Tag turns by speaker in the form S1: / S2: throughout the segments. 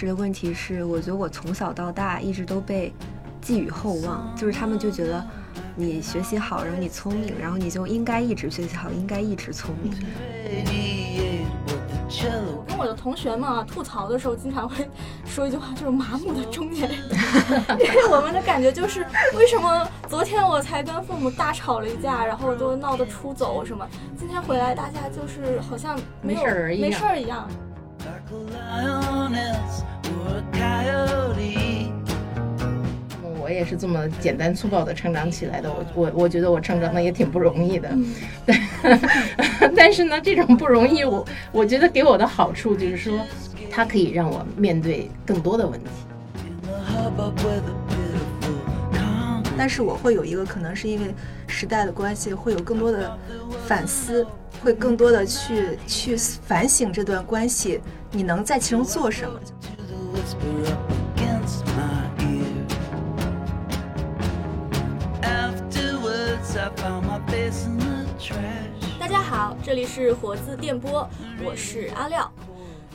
S1: 时的问题是，我觉得我从小到大一直都被寄予厚望，就是他们就觉得你学习好，然后你聪明，然后你就应该一直学习好，应该一直聪明。
S2: 我跟我的同学们啊吐槽的时候，经常会说一句话，就是麻木的中年人。因为我们的感觉就是，为什么昨天我才跟父母大吵了一架，然后都闹得出走什么，今天回来大家就是好像没
S3: 事儿
S2: 没事儿一样。
S3: 我也是这么简单粗暴的成长起来的，我我我觉得我成长的也挺不容易的，但是呢，这种不容易，我我觉得给我的好处就是说，它可以让我面对更多的问题。
S4: 但是我会有一个可能是因为时代的关系，会有更多的反思，会更多的去去反省这段关系，你能在其中做什么？
S2: 大家好，这里是活字电波，我是阿廖。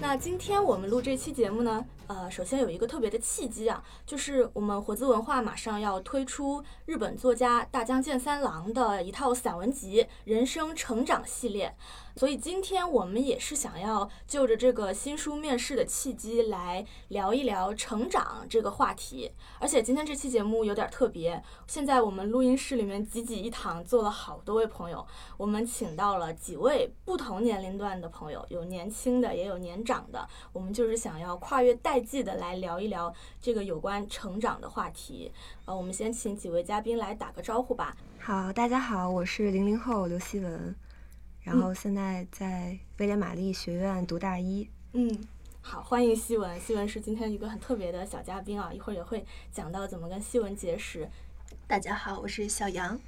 S2: 那今天我们录这期节目呢，呃，首先有一个特别的契机啊，就是我们活字文化马上要推出日本作家大江健三郎的一套散文集《人生成长系列》。所以今天我们也是想要就着这个新书面世的契机来聊一聊成长这个话题。而且今天这期节目有点特别，现在我们录音室里面挤挤一堂坐了好多位朋友，我们请到了几位不同年龄段的朋友，有年轻的也有年长的。我们就是想要跨越代际的来聊一聊这个有关成长的话题。呃，我们先请几位嘉宾来打个招呼吧。
S1: 好，大家好，我是零零后刘希文。然后现在在威廉玛丽学院读大一。
S2: 嗯，好，欢迎希文。希文是今天一个很特别的小嘉宾啊，一会儿也会讲到怎么跟希文结识。
S4: 大家好，我是小杨，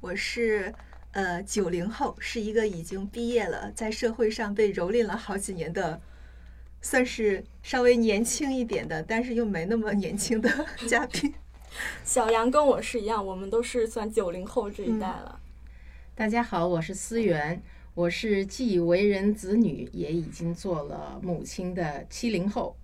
S4: 我是呃九零后，是一个已经毕业了，在社会上被蹂躏了好几年的，算是稍微年轻一点的，但是又没那么年轻的 嘉宾。
S2: 小杨跟我是一样，我们都是算九零后这一代了。
S3: 大家好，我是思源。我是既为人子女，也已经做了母亲的七零后。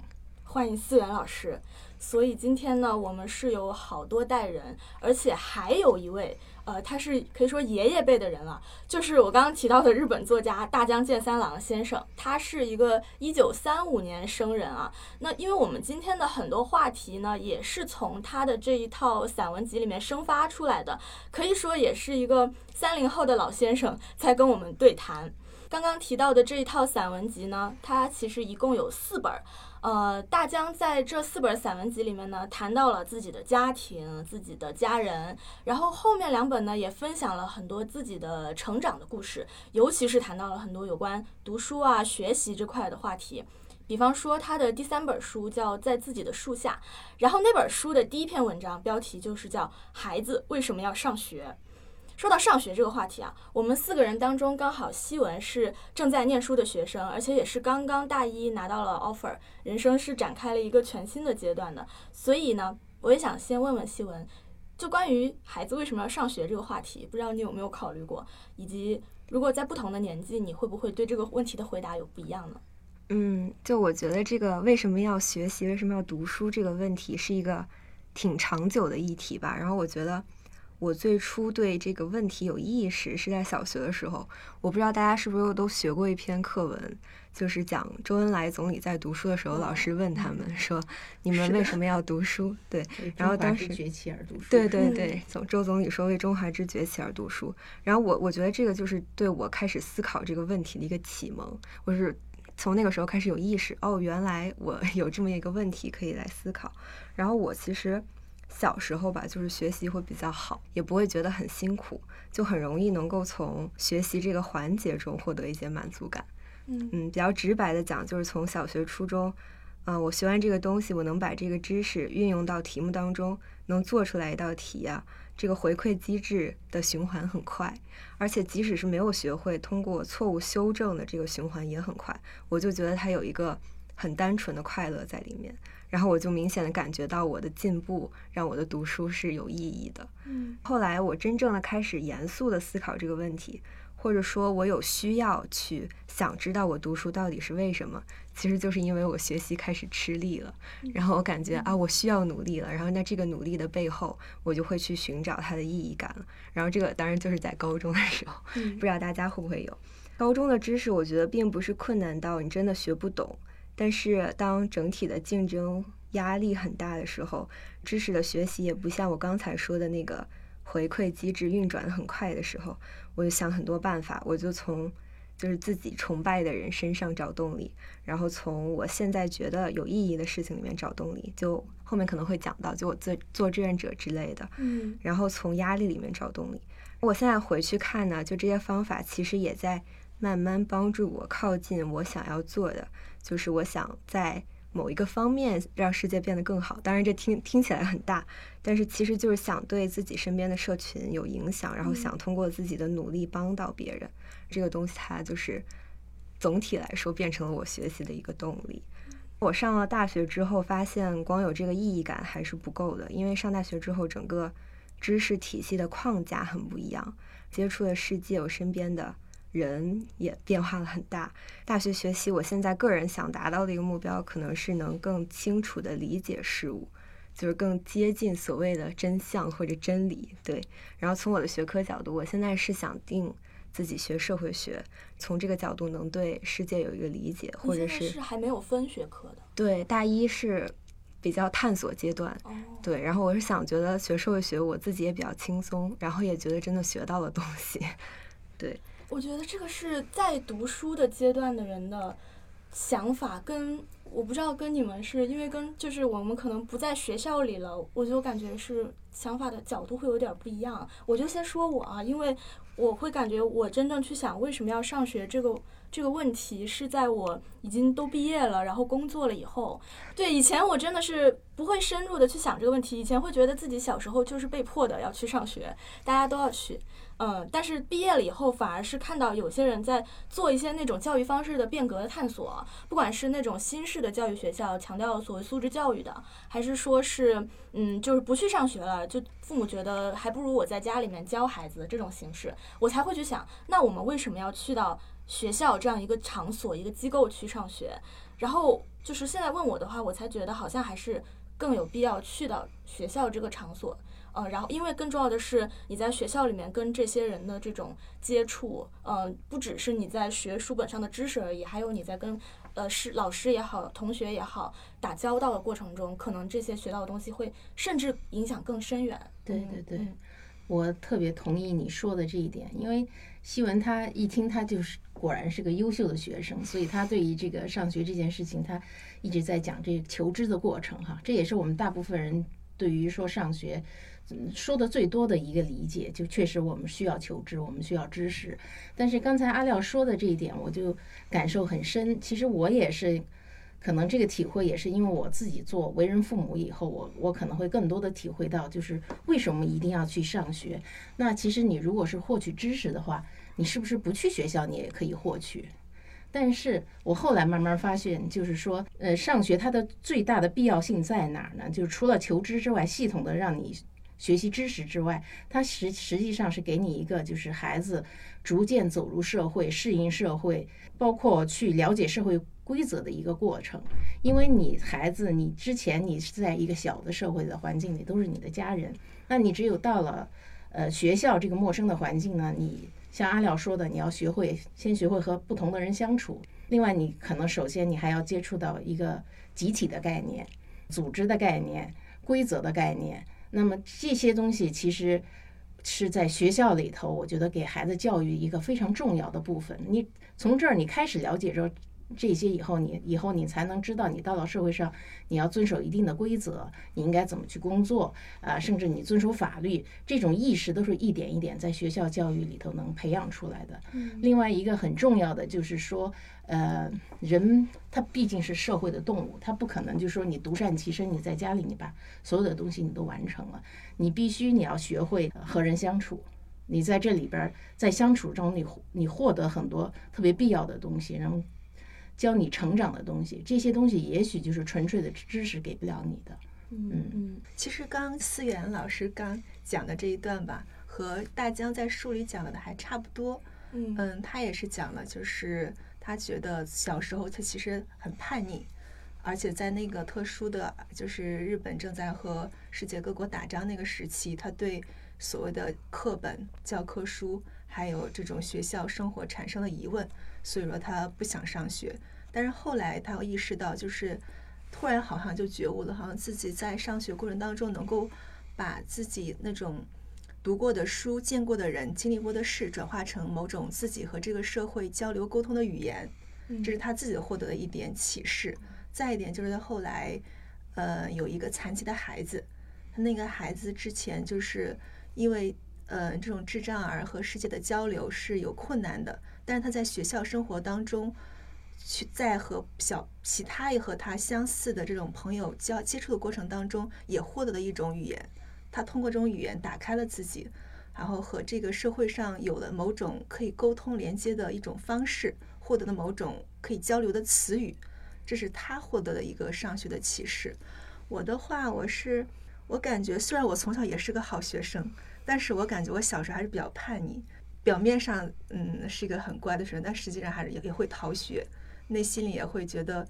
S2: 欢迎思源老师。所以今天呢，我们是有好多代人，而且还有一位。呃，他是可以说爷爷辈的人了，就是我刚刚提到的日本作家大江健三郎先生，他是一个一九三五年生人啊。那因为我们今天的很多话题呢，也是从他的这一套散文集里面生发出来的，可以说也是一个三零后的老先生在跟我们对谈。刚刚提到的这一套散文集呢，它其实一共有四本。呃，大江在这四本散文集里面呢，谈到了自己的家庭、自己的家人，然后后面两本呢，也分享了很多自己的成长的故事，尤其是谈到了很多有关读书啊、学习这块的话题。比方说，他的第三本书叫《在自己的树下》，然后那本书的第一篇文章标题就是叫《孩子为什么要上学》。说到上学这个话题啊，我们四个人当中刚好西文是正在念书的学生，而且也是刚刚大一拿到了 offer，人生是展开了一个全新的阶段的。所以呢，我也想先问问西文，就关于孩子为什么要上学这个话题，不知道你有没有考虑过，以及如果在不同的年纪，你会不会对这个问题的回答有不一样呢？
S1: 嗯，就我觉得这个为什么要学习，为什么要读书这个问题是一个挺长久的议题吧。然后我觉得。我最初对这个问题有意识是在小学的时候，我不知道大家是不是都学过一篇课文，就是讲周恩来总理在读书的时候，老师问他们说：“你们为什么要读书？”对，然后当时
S3: 崛起而读书。
S1: 对对对，总周总理说为中华之崛起而读书。然后我我觉得这个就是对我开始思考这个问题的一个启蒙。我是从那个时候开始有意识，哦，原来我 有这么一个问题可以来思考。然后我其实。小时候吧，就是学习会比较好，也不会觉得很辛苦，就很容易能够从学习这个环节中获得一些满足感。
S2: 嗯
S1: 嗯，比较直白的讲，就是从小学、初中，嗯，我学完这个东西，我能把这个知识运用到题目当中，能做出来一道题呀，这个回馈机制的循环很快，而且即使是没有学会，通过错误修正的这个循环也很快，我就觉得它有一个很单纯的快乐在里面。然后我就明显的感觉到我的进步让我的读书是有意义的。
S2: 嗯，
S1: 后来我真正的开始严肃的思考这个问题，或者说我有需要去想知道我读书到底是为什么，其实就是因为我学习开始吃力了，然后我感觉啊，我需要努力了，然后那这个努力的背后，我就会去寻找它的意义感了。然后这个当然就是在高中的时候，不知道大家会不会有。高中的知识，我觉得并不是困难到你真的学不懂，但是当整体的竞争压力很大的时候，知识的学习也不像我刚才说的那个回馈机制运转的很快的时候。我就想很多办法，我就从就是自己崇拜的人身上找动力，然后从我现在觉得有意义的事情里面找动力。就后面可能会讲到，就我做做志愿者之类的，
S2: 嗯，
S1: 然后从压力里面找动力。我现在回去看呢，就这些方法其实也在慢慢帮助我靠近我想要做的，就是我想在。某一个方面让世界变得更好，当然这听听起来很大，但是其实就是想对自己身边的社群有影响，然后想通过自己的努力帮到别人。这个东西它就是总体来说变成了我学习的一个动力。我上了大学之后，发现光有这个意义感还是不够的，因为上大学之后整个知识体系的框架很不一样，接触的世界，我身边的。人也变化了很大。大学学习，我现在个人想达到的一个目标，可能是能更清楚地理解事物，就是更接近所谓的真相或者真理。对。然后从我的学科角度，我现在是想定自己学社会学，从这个角度能对世界有一个理解，或者
S2: 是还没有分学科的。
S1: 对，大一是比较探索阶段。
S2: 哦。
S1: 对，然后我是想觉得学社会学，我自己也比较轻松，然后也觉得真的学到了东西。对。
S2: 我觉得这个是在读书的阶段的人的想法，跟我不知道跟你们是因为跟就是我们可能不在学校里了，我就感觉是想法的角度会有点不一样。我就先说我啊，因为我会感觉我真正去想为什么要上学这个这个问题，是在我已经都毕业了，然后工作了以后。对，以前我真的是不会深入的去想这个问题，以前会觉得自己小时候就是被迫的要去上学，大家都要去。嗯，但是毕业了以后，反而是看到有些人在做一些那种教育方式的变革的探索，不管是那种新式的教育学校，强调所谓素质教育的，还是说是嗯，就是不去上学了，就父母觉得还不如我在家里面教孩子这种形式，我才会去想，那我们为什么要去到学校这样一个场所、一个机构去上学？然后就是现在问我的话，我才觉得好像还是更有必要去到学校这个场所。呃，然后因为更重要的是，你在学校里面跟这些人的这种接触，嗯，不只是你在学书本上的知识而已，还有你在跟呃师老师也好，同学也好打交道的过程中，可能这些学到的东西会甚至影响更深远。
S3: 对对对，我特别同意你说的这一点，因为希文他一听他就是果然是个优秀的学生，所以他对于这个上学这件事情，他一直在讲这求知的过程哈，这也是我们大部分人对于说上学。说的最多的一个理解，就确实我们需要求知，我们需要知识。但是刚才阿廖说的这一点，我就感受很深。其实我也是，可能这个体会也是因为我自己做为人父母以后，我我可能会更多的体会到，就是为什么一定要去上学。那其实你如果是获取知识的话，你是不是不去学校你也可以获取？但是我后来慢慢发现，就是说，呃，上学它的最大的必要性在哪儿呢？就是除了求知之外，系统的让你。学习知识之外，它实实际上是给你一个，就是孩子逐渐走入社会、适应社会，包括去了解社会规则的一个过程。因为你孩子，你之前你是在一个小的社会的环境里，都是你的家人，那你只有到了呃学校这个陌生的环境呢，你像阿廖说的，你要学会先学会和不同的人相处。另外，你可能首先你还要接触到一个集体的概念、组织的概念、规则的概念。那么这些东西其实是在学校里头，我觉得给孩子教育一个非常重要的部分。你从这儿你开始了解着。这些以后，你以后你才能知道，你到了社会上，你要遵守一定的规则，你应该怎么去工作啊？甚至你遵守法律，这种意识都是一点一点在学校教育里头能培养出来的。另外一个很重要的就是说，呃，人他毕竟是社会的动物，他不可能就说你独善其身，你在家里你把所有的东西你都完成了，你必须你要学会和人相处，你在这里边在相处中，你你获得很多特别必要的东西，然后。教你成长的东西，这些东西也许就是纯粹的知识给不了你的。
S2: 嗯嗯，
S4: 其实刚思源老师刚讲的这一段吧，和大江在书里讲的还差不多。
S2: 嗯
S4: 嗯，他也是讲了，就是他觉得小时候他其实很叛逆，而且在那个特殊的，就是日本正在和世界各国打仗那个时期，他对所谓的课本、教科书还有这种学校生活产生了疑问，所以说他不想上学。但是后来他又意识到，就是突然好像就觉悟了，好像自己在上学过程当中能够把自己那种读过的书、见过的人、经历过的事，转化成某种自己和这个社会交流沟通的语言，
S2: 嗯
S4: 这是他自己获得的一点启示。再一点就是他后来，呃，有一个残疾的孩子，他那个孩子之前就是因为呃这种智障儿和世界的交流是有困难的，但是他在学校生活当中。去在和小其他也和他相似的这种朋友交接触的过程当中，也获得了一种语言。他通过这种语言打开了自己，然后和这个社会上有了某种可以沟通连接的一种方式，获得了某种可以交流的词语。这是他获得的一个上学的启示。我的话，我是我感觉虽然我从小也是个好学生，但是我感觉我小时候还是比较叛逆。表面上嗯是一个很乖的学生，但实际上还是也也会逃学。内心里也会觉得，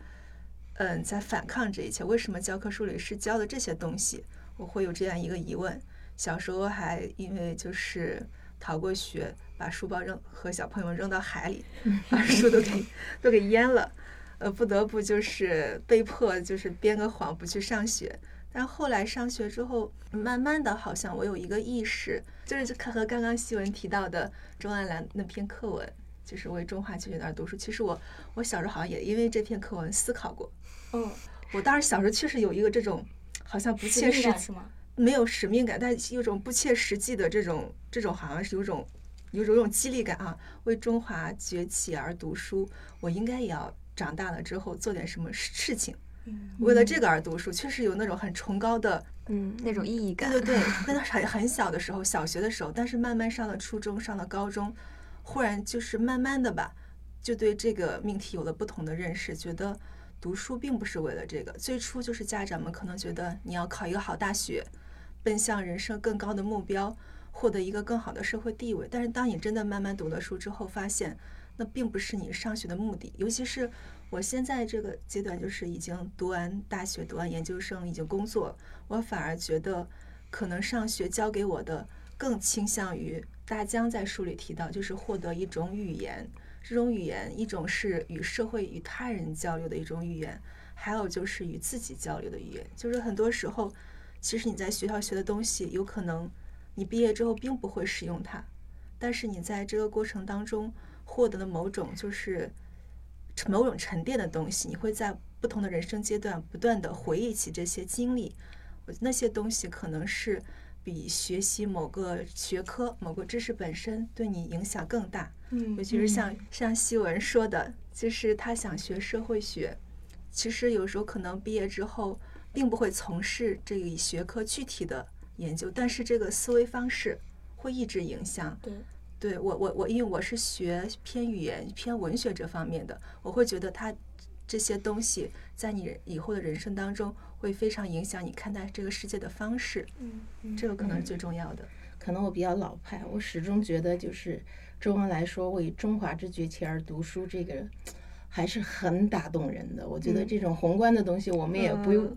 S4: 嗯，在反抗这一切。为什么教科书里是教的这些东西？我会有这样一个疑问。小时候还因为就是逃过学，把书包扔和小朋友们扔到海里，把 书都给都给淹了，呃，不得不就是被迫就是编个谎不去上学。但后来上学之后，慢慢的好像我有一个意识，就是看和刚刚西文提到的钟安兰那篇课文。就是为中华去学那儿读书。其实我我小时候好像也因为这篇课文思考过。
S2: 嗯，
S4: 我当时小时候确实有一个这种好像不切实
S2: 际吗？
S4: 没有使命感，但有种不切实际的这种这种好像是有种有种有种激励感啊。为中华崛起而读书，我应该也要长大了之后做点什么事情。
S2: 嗯，
S4: 为了这个而读书，确实有那种很崇高的
S1: 嗯那种意义感。
S4: 对对对，那很很小的时候，小学的时候，但是慢慢上了初中，上了高中。忽然就是慢慢的吧，就对这个命题有了不同的认识，觉得读书并不是为了这个。最初就是家长们可能觉得你要考一个好大学，奔向人生更高的目标，获得一个更好的社会地位。但是当你真的慢慢读了书之后，发现那并不是你上学的目的。尤其是我现在这个阶段，就是已经读完大学、读完研究生，已经工作，我反而觉得可能上学教给我的更倾向于。大江在书里提到，就是获得一种语言，这种语言一种是与社会、与他人交流的一种语言，还有就是与自己交流的语言。就是很多时候，其实你在学校学的东西，有可能你毕业之后并不会使用它，但是你在这个过程当中获得了某种就是某种沉淀的东西，你会在不同的人生阶段不断的回忆起这些经历，那些东西可能是。比学习某个学科、某个知识本身对你影响更大。
S2: 嗯，
S4: 尤其是像像西文说的，就是他想学社会学，其实有时候可能毕业之后并不会从事这个学科具体的研究，但是这个思维方式会一直影响。
S2: 对，
S4: 对我我我，因为我是学偏语言、偏文学这方面的，我会觉得他这些东西在你以后的人生当中。会非常影响你看待这个世界的方式，
S2: 嗯，
S4: 这个可能是最重要的。
S3: 可能我比较老派，我始终觉得就是周恩来说为中华之崛起而读书，这个还是很打动人的。我觉得这种宏观的东西，我们也不用。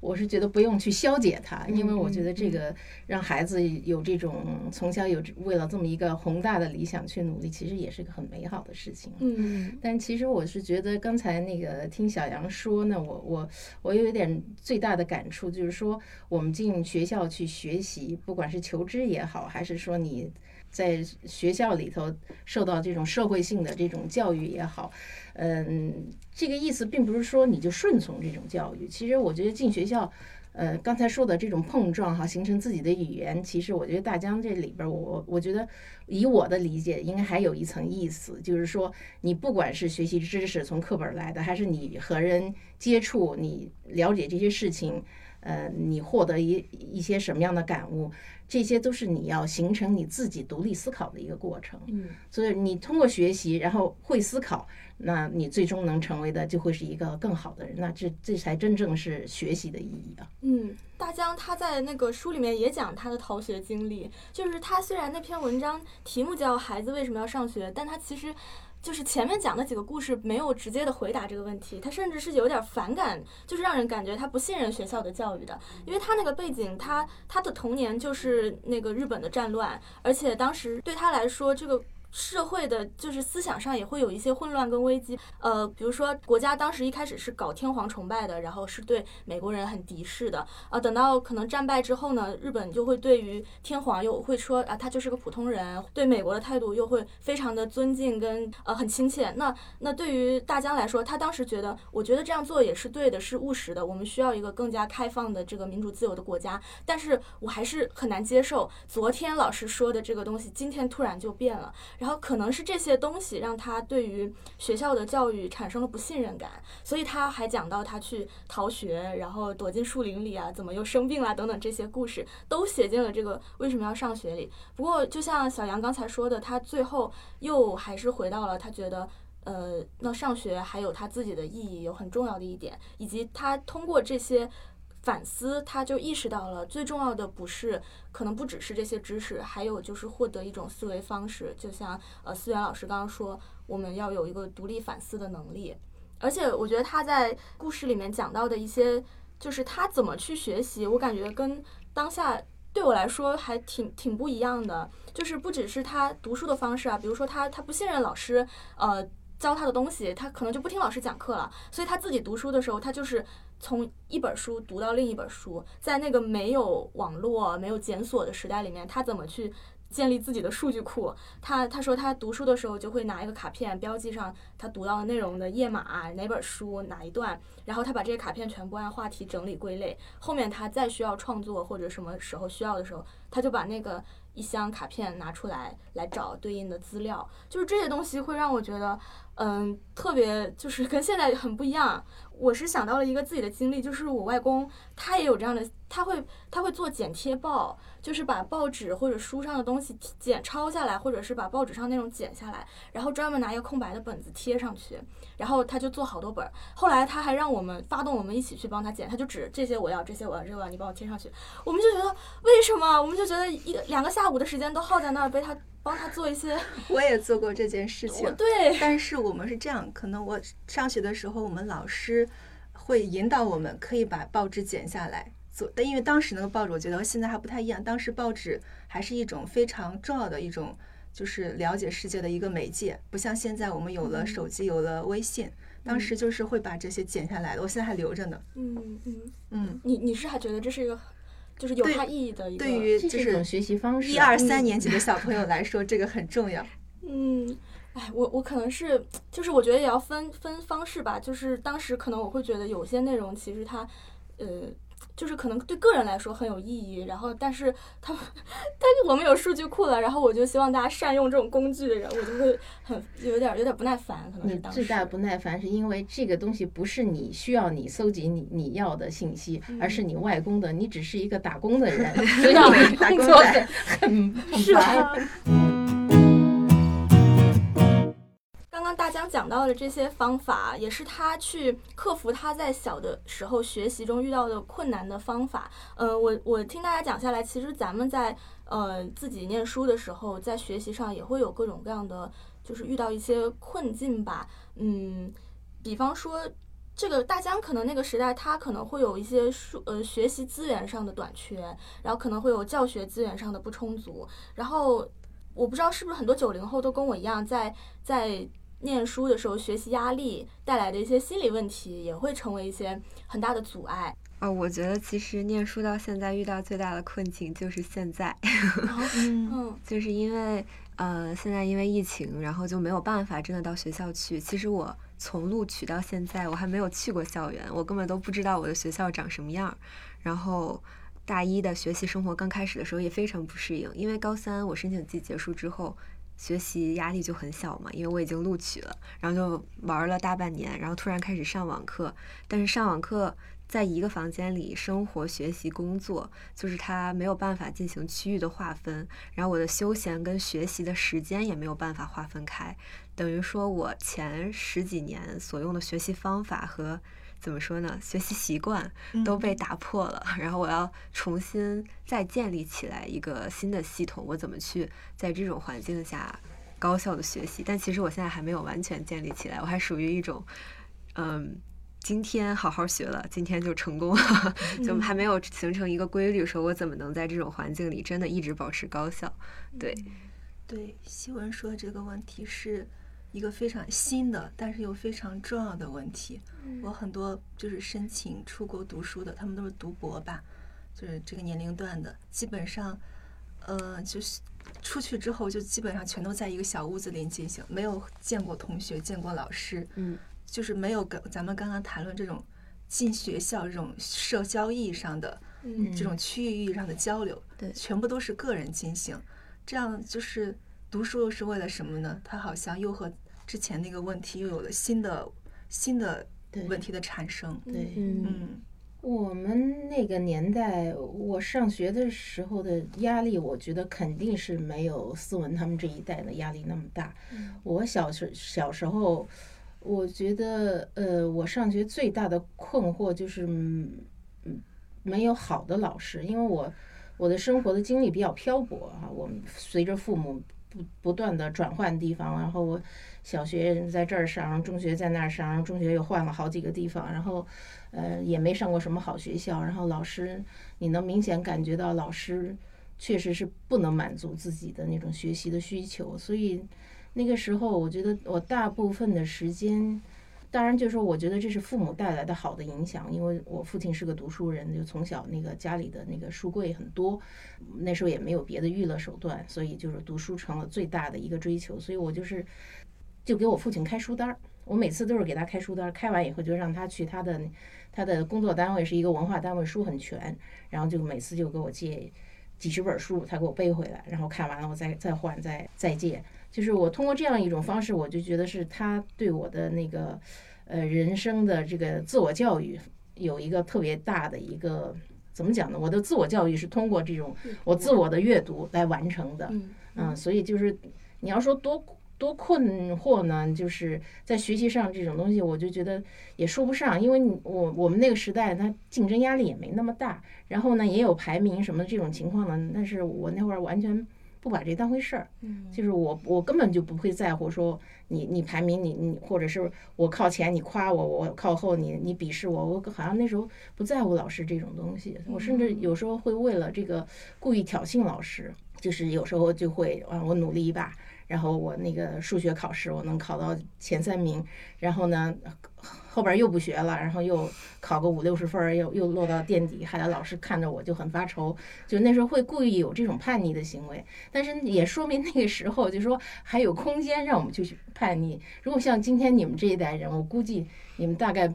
S3: 我是觉得不用去消解它，因为我觉得这个让孩子有这种从小有为了这么一个宏大的理想去努力，其实也是个很美好的事情。
S2: 嗯，
S3: 但其实我是觉得刚才那个听小杨说呢，我我我有一点最大的感触就是说，我们进学校去学习，不管是求知也好，还是说你在学校里头受到这种社会性的这种教育也好。嗯，这个意思并不是说你就顺从这种教育。其实我觉得进学校，呃，刚才说的这种碰撞哈，形成自己的语言，其实我觉得大江这里边，我我觉得以我的理解，应该还有一层意思，就是说你不管是学习知识从课本来的，还是你和人接触，你了解这些事情，呃，你获得一一些什么样的感悟。这些都是你要形成你自己独立思考的一个过程。
S2: 嗯
S3: 所以你通过学习，然后会思考，那你最终能成为的就会是一个更好的人。那这这才真正是学习的意义啊！
S2: 嗯，大江他在那个书里面也讲他的逃学经历，就是他虽然那篇文章题目叫《孩子为什么要上学》，但他其实。就是前面讲的几个故事没有直接的回答这个问题，他甚至是有点反感，就是让人感觉他不信任学校的教育的，因为他那个背景，他他的童年就是那个日本的战乱，而且当时对他来说，这个社会的就是思想上也会有一些混乱跟危机。呃，比如说国家当时一开始是搞天皇崇拜的，然后是对美国人很敌视的啊。等到可能战败之后呢，日本就会对于天皇又会说啊，他就是个普通人，对美国的态度又会非常的尊敬跟呃很亲切。那那对于大江来说，他当时觉得，我觉得这样做也是对的，是务实的。我们需要一个更加开放的这个民主自由的国家，但是我还是很难接受昨天老师说的这个东西，今天突然就变了。然后可能是这些东西让他对于学校的教育产生了不信任感，所以他还讲到他去逃学，然后躲进树林里啊，怎么又生病了等等这些故事，都写进了这个为什么要上学里。不过就像小杨刚才说的，他最后又还是回到了他觉得。呃，那上学还有他自己的意义，有很重要的一点，以及他通过这些反思，他就意识到了最重要的不是可能不只是这些知识，还有就是获得一种思维方式。就像呃思源老师刚刚说，我们要有一个独立反思的能力。而且我觉得他在故事里面讲到的一些，就是他怎么去学习，我感觉跟当下对我来说还挺挺不一样的。就是不只是他读书的方式啊，比如说他他不信任老师，呃。教他的东西，他可能就不听老师讲课了，所以他自己读书的时候，他就是从一本书读到另一本书，在那个没有网络、没有检索的时代里面，他怎么去建立自己的数据库？他他说他读书的时候就会拿一个卡片标记上他读到的内容的页码，哪本书哪一段，然后他把这些卡片全部按话题整理归类，后面他再需要创作或者什么时候需要的时候，他就把那个一箱卡片拿出来来找对应的资料，就是这些东西会让我觉得。嗯，特别就是跟现在很不一样。我是想到了一个自己的经历，就是我外公他也有这样的，他会他会做剪贴报，就是把报纸或者书上的东西剪抄下来，或者是把报纸上内容剪下来，然后专门拿一个空白的本子贴上去，然后他就做好多本。后来他还让我们发动我们一起去帮他剪，他就指这些我要，这些我要，这个，你帮我贴上去。我们就觉得为什么？我们就觉得一两个下午的时间都耗在那儿被他。帮他做一些，
S4: 我也做过这件事情。
S2: 对，
S4: 但是我们是这样，可能我上学的时候，我们老师会引导我们，可以把报纸剪下来做。但因为当时那个报纸，我觉得和现在还不太一样。当时报纸还是一种非常重要的一种，就是了解世界的一个媒介，不像现在我们有了手机，有了微信。当时就是会把这些剪下来的，我现在还留着呢。
S2: 嗯嗯
S4: 嗯，
S2: 你你是还觉得这是一个？就是有它意义的一个，
S4: 对于就是
S3: 学习方式，
S4: 一二三年级的小朋友来说，这个很重要。
S2: 嗯，哎，我我可能是，就是我觉得也要分分方式吧。就是当时可能我会觉得有些内容其实它，呃。就是可能对个人来说很有意义，然后但是他们，但是我们有数据库了，然后我就希望大家善用这种工具，然后我就会很有点有点不耐烦，可能是当
S3: 时。最大不耐烦是因为这个东西不是你需要你搜集你你要的信息，而是你外公的，你只是一个打工的人，所以工作很很烦。
S2: 刚刚大江讲到的这些方法，也是他去克服他在小的时候学习中遇到的困难的方法。嗯，我我听大家讲下来，其实咱们在呃自己念书的时候，在学习上也会有各种各样的，就是遇到一些困境吧。嗯，比方说这个大江可能那个时代，他可能会有一些书呃学习资源上的短缺，然后可能会有教学资源上的不充足。然后我不知道是不是很多九零后都跟我一样，在在。念书的时候，学习压力带来的一些心理问题，也会成为一些很大的阻碍。
S1: 哦，我觉得其实念书到现在遇到最大的困境就是现在，
S2: 嗯，
S1: 就是因为呃，现在因为疫情，然后就没有办法真的到学校去。其实我从录取到现在，我还没有去过校园，我根本都不知道我的学校长什么样。然后大一的学习生活刚开始的时候也非常不适应，因为高三我申请季结束之后。学习压力就很小嘛，因为我已经录取了，然后就玩了大半年，然后突然开始上网课，但是上网课在一个房间里生活、学习、工作，就是它没有办法进行区域的划分。然后我的休闲跟学习的时间也没有办法划分开，等于说我前十几年所用的学习方法和怎么说呢，学习习惯都被打破了。然后我要重新再建立起来一个新的系统，我怎么去在这种环境下高效的学习？但其实我现在还没有完全建立起来，我还属于一种，嗯。今天好好学了，今天就成功了，就还没有形成一个规律，说我怎么能在这种环境里真的一直保持高效？对，
S4: 对，希文说的这个问题是一个非常新的，但是又非常重要的问题。我很多就是申请出国读书的，他们都是读博吧，就是这个年龄段的，基本上，呃，就是出去之后就基本上全都在一个小屋子里进行，没有见过同学，见过老师，
S1: 嗯。
S4: 就是没有跟咱们刚刚谈论这种进学校这种社交意义上的，这种区域意义上的交流，
S1: 对，
S4: 全部都是个人进行。这样就是读书又是为了什么呢？他好像又和之前那个问题又有了新的新的问题的产生。
S3: 对，
S4: 嗯，
S3: 我们那个年代，我上学的时候的压力，我觉得肯定是没有思文他们这一代的压力那么大。我小时小时候。我觉得，呃，我上学最大的困惑就是，嗯，没有好的老师，因为我我的生活的经历比较漂泊啊，我们随着父母不不断的转换地方，然后我小学在这儿上，中学在那儿上，中学又换了好几个地方，然后，呃，也没上过什么好学校，然后老师，你能明显感觉到老师确实是不能满足自己的那种学习的需求，所以。那个时候，我觉得我大部分的时间，当然就是说，我觉得这是父母带来的好的影响，因为我父亲是个读书人，就从小那个家里的那个书柜很多，那时候也没有别的娱乐手段，所以就是读书成了最大的一个追求，所以我就是就给我父亲开书单儿，我每次都是给他开书单儿，开完以后就让他去他的他的工作单位是一个文化单位，书很全，然后就每次就给我借几十本书，他给我背回来，然后看完了我再再换再再借。就是我通过这样一种方式，我就觉得是他对我的那个，呃，人生的这个自我教育有一个特别大的一个怎么讲呢？我的自我教育是通过这种我自我的阅读来完成的，嗯，所以就是你要说多多困惑呢，就是在学习上这种东西，我就觉得也说不上，因为我我们那个时代，它竞争压力也没那么大，然后呢，也有排名什么这种情况呢，但是我那会儿完全。不把这当回事儿，就是我我根本就不会在乎说你你排名你你或者是我靠前你夸我我靠后你你鄙视我我好像那时候不在乎老师这种东西，我甚至有时候会为了这个故意挑衅老师，就是有时候就会啊我努力一把。然后我那个数学考试我能考到前三名，然后呢后边又不学了，然后又考个五六十分，又又落到垫底，害得老师看着我就很发愁，就那时候会故意有这种叛逆的行为，但是也说明那个时候就说还有空间让我们去叛逆。如果像今天你们这一代人，我估计你们大概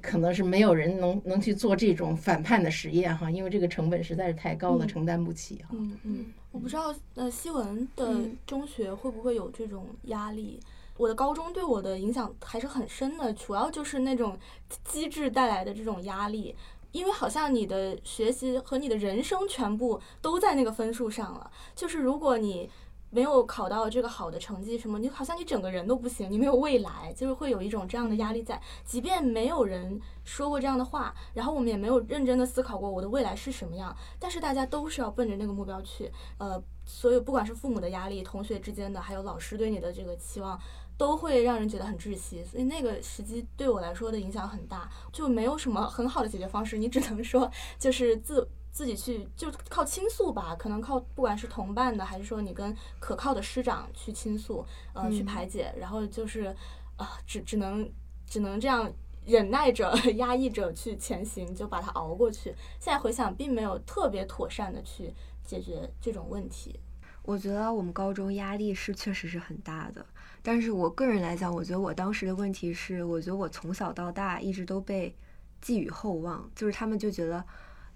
S3: 可能是没有人能能去做这种反叛的实验哈，因为这个成本实在是太高了，承担不起哈。
S2: 嗯嗯。我不知道，呃，西文的中学会不会有这种压力？我的高中对我的影响还是很深的，主要就是那种机制带来的这种压力，因为好像你的学习和你的人生全部都在那个分数上了，就是如果你。没有考到这个好的成绩，什么你好像你整个人都不行，你没有未来，就是会有一种这样的压力在。即便没有人说过这样的话，然后我们也没有认真的思考过我的未来是什么样，但是大家都是要奔着那个目标去。呃，所以不管是父母的压力、同学之间的，还有老师对你的这个期望，都会让人觉得很窒息。所以那个时机对我来说的影响很大，就没有什么很好的解决方式，你只能说就是自。自己去就靠倾诉吧，可能靠不管是同伴的，还是说你跟可靠的师长去倾诉，呃，去排解，然后就是啊，只只能只能这样忍耐着、压抑着去前行，就把它熬过去。现在回想，并没有特别妥善的去解决这种问题。
S1: 我觉得我们高中压力是确实是很大的，但是我个人来讲，我觉得我当时的问题是，我觉得我从小到大一直都被寄予厚望，就是他们就觉得。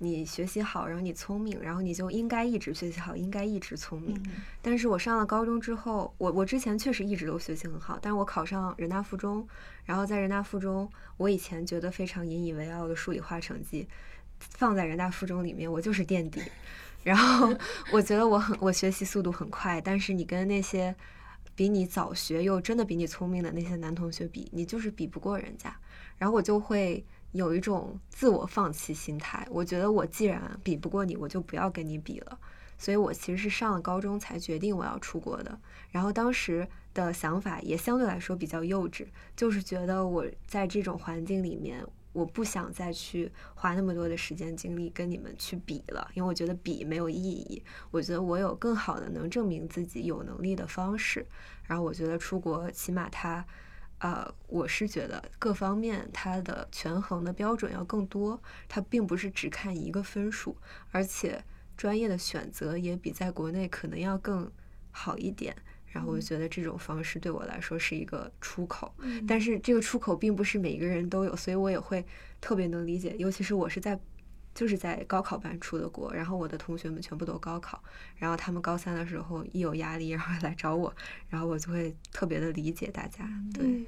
S1: 你学习好，然后你聪明，然后你就应该一直学习好，应该一直聪明。
S4: 嗯
S1: 但是我上了高中之后，我我之前确实一直都学习很好，但是我考上人大附中，然后在人大附中，我以前觉得非常引以为傲的数理化成绩，放在人大附中里面，我就是垫底。然后 我觉得我很我学习速度很快，但是你跟那些比你早学又真的比你聪明的那些男同学比，你就是比不过人家。然后我就会有一种自我放弃心态，我觉得我既然比不过你，我就不要跟你比了。所以我其实是上了高中才决定我要出国的。然后当时的想法也相对来说比较幼稚，就是觉得我在这种环境里面，我不想再去花那么多的时间精力跟你们去比了，因为我觉得比没有意义。我觉得我有更好的能证明自己有能力的方式。然后我觉得出国起码它。呃，我是觉得各方面它的权衡的标准要更多，它并不是只看一个分数，而且专业的选择也比在国内可能要更好一点。然后我觉得这种方式对我来说是一个出口，
S2: 嗯
S1: 但是这个出口并不是每一个人都有，所以我也会特别能理解，尤其是我是在。就是在高考班出的国，然后我的同学们全部都高考，然后他们高三的时候一有压力，然后来找我，然后我就会特别的理解大家。对，
S2: 嗯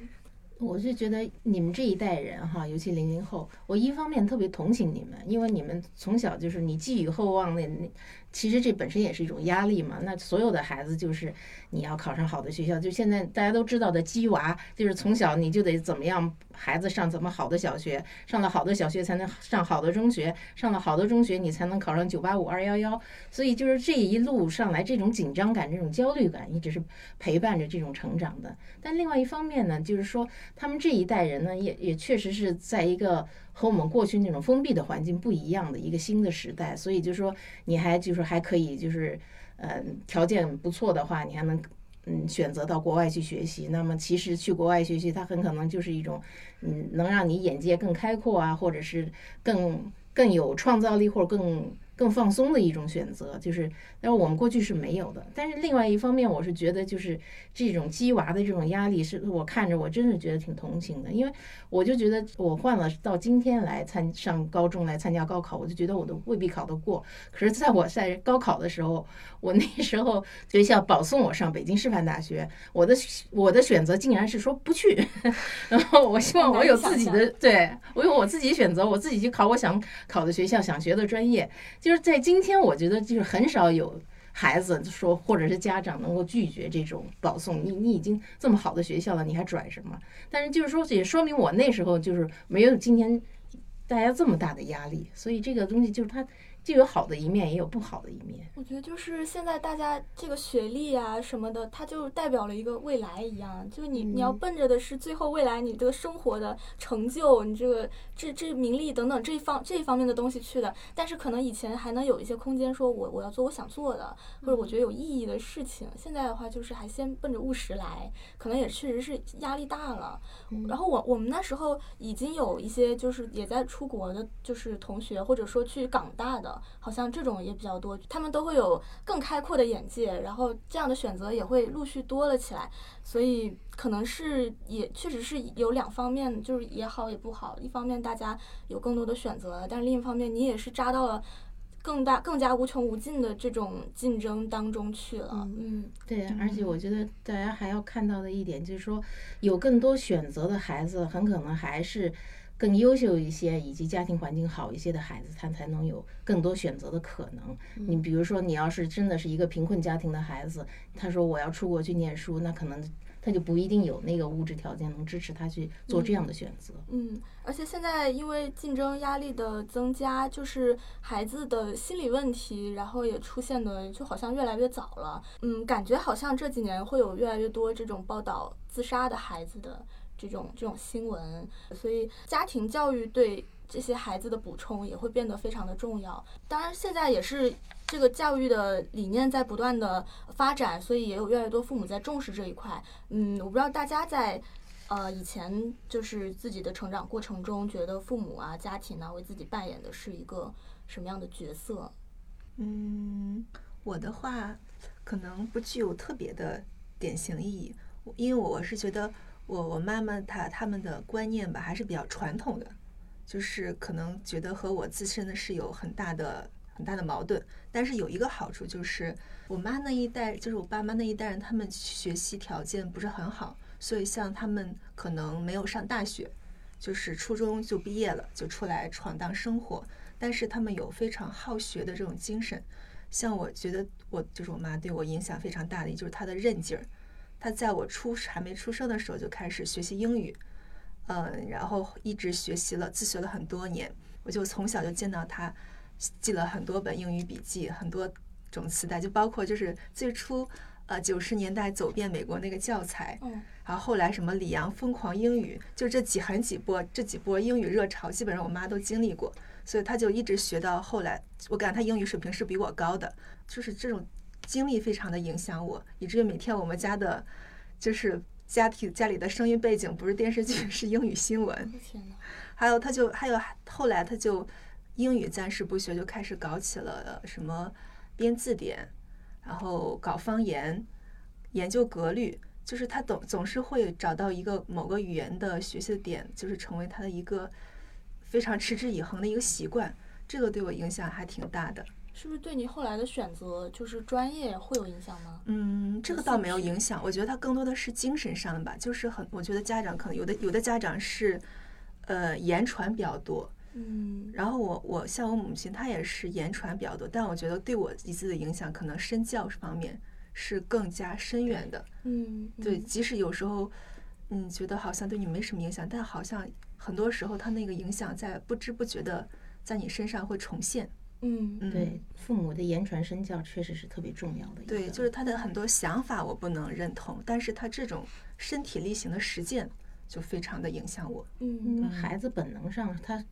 S3: 我是觉得你们这一代人哈，尤其零零后，我一方面特别同情你们，因为你们从小就是你寄予厚望那那，其实这本身也是一种压力嘛。那所有的孩子就是你要考上好的学校，就现在大家都知道的鸡娃，就是从小你就得怎么样，孩子上怎么好的小学，上了好的小学才能上好的中学，上了好的中学你才能考上九八五二幺幺。所以就是这一路上来，这种紧张感、这种焦虑感，一直是陪伴着这种成长的。但另外一方面呢，就是说他们这一代人呢，也也确实是在一个和我们过去那种封闭的环境不一样的一个新的时代，所以就说你还就是还可以就是呃条件不错的话，你还能。嗯，选择到国外去学习，那么其实去国外学习，它很可能就是一种，嗯，能让你眼界更开阔啊，或者是更更有创造力，或者更更放松的一种选择。就是，但是我们过去是没有的。但是另外一方面，我是觉得就是这种鸡娃的这种压力，是我看着我真是觉得挺同情的，因为我就觉得我换了到今天来参上高中来参加高考，我就觉得我都未必考得过。可是在我在高考的时候，我那时候学校保送我上北京师范大学，我的我的选择竟然是说不去，然后我希望我有自己的，对我有我自己选择，我自己去考我想考的学校，想学的专业。就是在今天，我觉得就是很少有孩子说，或者是家长能够拒绝这种保送。你你已经这么好的学校了，你还拽什么？但是就是说，也说明我那时候就是没有今天大家这么大的压力，所以这个东西就是它既有好的一面，也有不好的一面。
S2: 我觉得就是现在大家这个学历啊什么的，它就代表了一个未来一样，就是你你要奔着的是最后未来你这个生活的成就，你这个这这名利等等这一方这一方面的东西去的。但是可能以前还能有一些空间，说我我要做我想做的，或者我觉得有意义的事情。现在的话就是还先奔着务实来，可能也确实是压力大了。然后我我们那时候已经有一些就是也在出国的，就是同学或者说去港大的。好像这种也比较多，他们都会有更开阔的眼界，然后这样的选择也会陆续多了起来，所以可能是也确实是有两方面，就是也好也不好。一方面大家有更多的选择，但是另一方面你也是扎到了更大、更加无穷无尽的这种竞争当中去了。嗯，
S3: 对，而且我觉得大家还要看到的一点就是说，有更多选择的孩子，很可能还是。更优秀一些，以及家庭环境好一些的孩子，他才能有更多选择的可能。你比如说，你要是真的是一个贫困家庭的孩子，他说我要出国去念书，那可能他就不一定有那个物质条件能支持他去做这样的选择。
S2: 嗯，而且现在因为竞争压力的增加，就是孩子的心理问题，然后也出现的就好像越来越早了。嗯，感觉好像这几年会有越来越多这种报道自杀的孩子的。这种这种新闻，所以家庭教育对这些孩子的补充也会变得非常的重要。当然，现在也是这个教育的理念在不断的发展，所以也有越来越多父母在重视这一块。嗯，我不知道大家在呃以前就是自己的成长过程中，觉得父母啊、家庭啊为自己扮演的是一个什么样的角色？
S4: 嗯，我的话可能不具有特别的典型意义，因为我是觉得。我我妈妈她他们的观念吧还是比较传统的，就是可能觉得和我自身的是有很大的很大的矛盾。但是有一个好处就是，我妈那一代，就是我爸妈那一代人，他们学习条件不是很好，所以像他们可能没有上大学，就是初中就毕业了，就出来闯荡生活。但是他们有非常好学的这种精神。像我觉得我就是我妈对我影响非常大的，就是她的韧劲儿。她在我出还没出生的时候就开始学习英语，嗯，然后一直学习了，自学了很多年。我就从小就见到他记了很多本英语笔记，很多种磁带，就包括就是最初呃九十年代走遍美国那个教材，
S2: 嗯
S4: 然后后来什么李阳疯狂英语，就这几很几波这几波英语热潮，基本上我妈都经历过，所以他就一直学到后来。我感觉他英语水平是比我高的，就是这种经历非常的影响我，以至于每天我们家的，就是家庭家里的声音背景不是电视剧，是英语新闻。还有他就还有后来他就英语暂时不学，就开始搞起了什么编字典，然后搞方言，研究格律，就是他总总是会找到一个某个语言的学习的点，就是成为他的一个非常持之以恒的一个习惯。这个对我影响还挺大的。
S2: 是不是对你后来的选择就是专业会有影响吗？
S4: 嗯，这个倒没有影响，我觉得它更多的是精神上的吧，就是很，我觉得家长可能有的有的家长是，呃，言传比较多，
S2: 嗯
S4: 然后我我像我母亲，她也是言传比较多，但我觉得对我一次的影响，可能身教方面是更加深远的。
S2: 嗯，
S4: 对，
S2: 嗯
S4: 即使有时候，嗯，觉得好像对你没什么影响，但好像很多时候，他那个影响在不知不觉的在你身上会重现。
S2: 嗯
S4: 嗯，
S3: 对，父母的言传身教确实是特别重要的一个。
S4: 对，就是他的很多想法我不能认同，但是他这种身体力行的实践就非常的影响我。
S2: 嗯
S3: 嗯，孩子本能上他。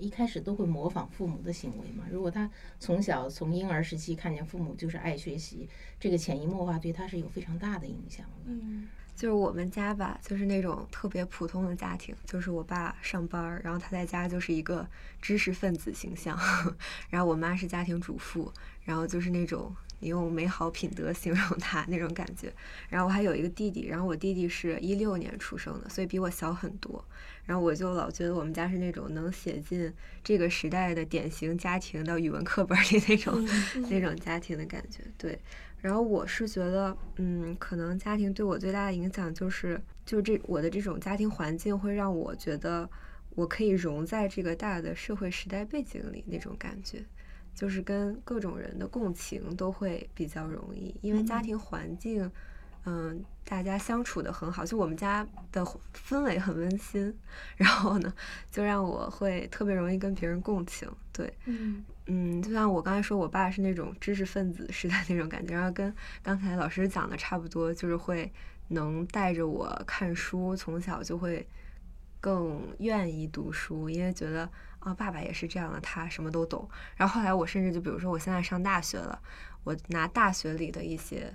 S3: 一开始都会模仿父母的行为嘛。如果他从小从婴儿时期看见父母就是爱学习，这个潜移默化对他是有非常大的影响。
S2: 嗯
S1: 就是我们家吧，就是那种特别普通的家庭，就是我爸上班儿，然后他在家就是一个知识分子形象，然后我妈是家庭主妇，然后就是那种用美好品德形容他那种感觉。然后我还有一个弟弟，然后我弟弟是一六年出生的，所以比我小很多。然后我就老觉得我们家是那种能写进这个时代的典型家庭的语文课本里那种、那种家庭的感觉，对。然后我是觉得，嗯，可能家庭对我最大的影响就是，就这我的这种家庭环境会让我觉得我可以融在这个大的社会时代背景里那种感觉，就是跟各种人的共情都会比较容易，因为家庭环境，嗯，大家相处的很好，就我们家的氛围很温馨，然后呢，就让我会特别容易跟别人共情，对。
S2: 嗯。
S1: 嗯，就像我刚才说，我爸是那种知识分子似的那种感觉，然后跟刚才老师讲的差不多，就是会能带着我看书，从小就会更愿意读书，因为觉得啊，爸爸也是这样的，他什么都懂。然后后来我甚至就比如说，我现在上大学了，我拿大学里的一些。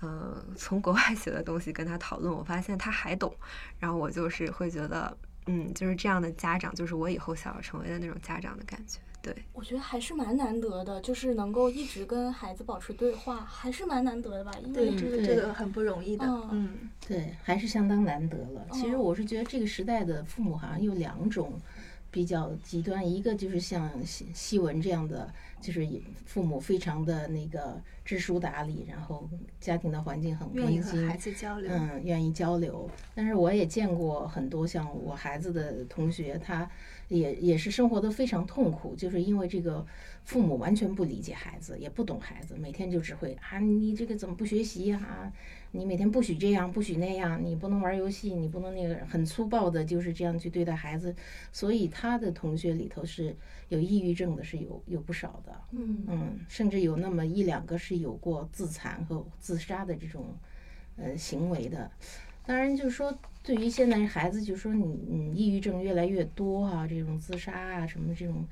S1: 呃，从国外学的东西跟他讨论，我发现他还懂，然后我就是会觉得，嗯，就是这样的家长，就是我以后想要成为的那种家长的感觉，对。
S2: 我觉得还是蛮难得的，就是能够一直跟孩子保持对话，还是蛮难得的吧？因，为
S4: 这个这个很不容易的。
S2: 嗯
S4: 嗯
S3: 对，还是相当难得了。其实
S2: 哦
S3: 我是觉得这个时代的父母好像有两种比较极端，一个就是像西西文这样的，就是父母非常的那个知书达理，然后家庭的环境很
S4: 愿意和
S3: 温馨，
S4: 孩子交流。
S3: 嗯，愿意交流。但是我也见过很多像我孩子的同学，他也也是生活的非常痛苦，就是因为这个父母完全不理解孩子，也不懂孩子，每天就只会啊，你这个怎么不学习呀、啊？你每天不许这样，不许那样，你不能玩游戏，你不能那个，很粗暴的就是这样去对待孩子。所以他的同学里头是有抑郁症的，是有有不少的。
S2: 嗯
S3: 嗯，甚至有那么一两个是有过自残和自杀的这种呃行为的。当然，就是说，对于现在孩子，就是说你你抑郁症越来越多啊，这种自杀啊什么这种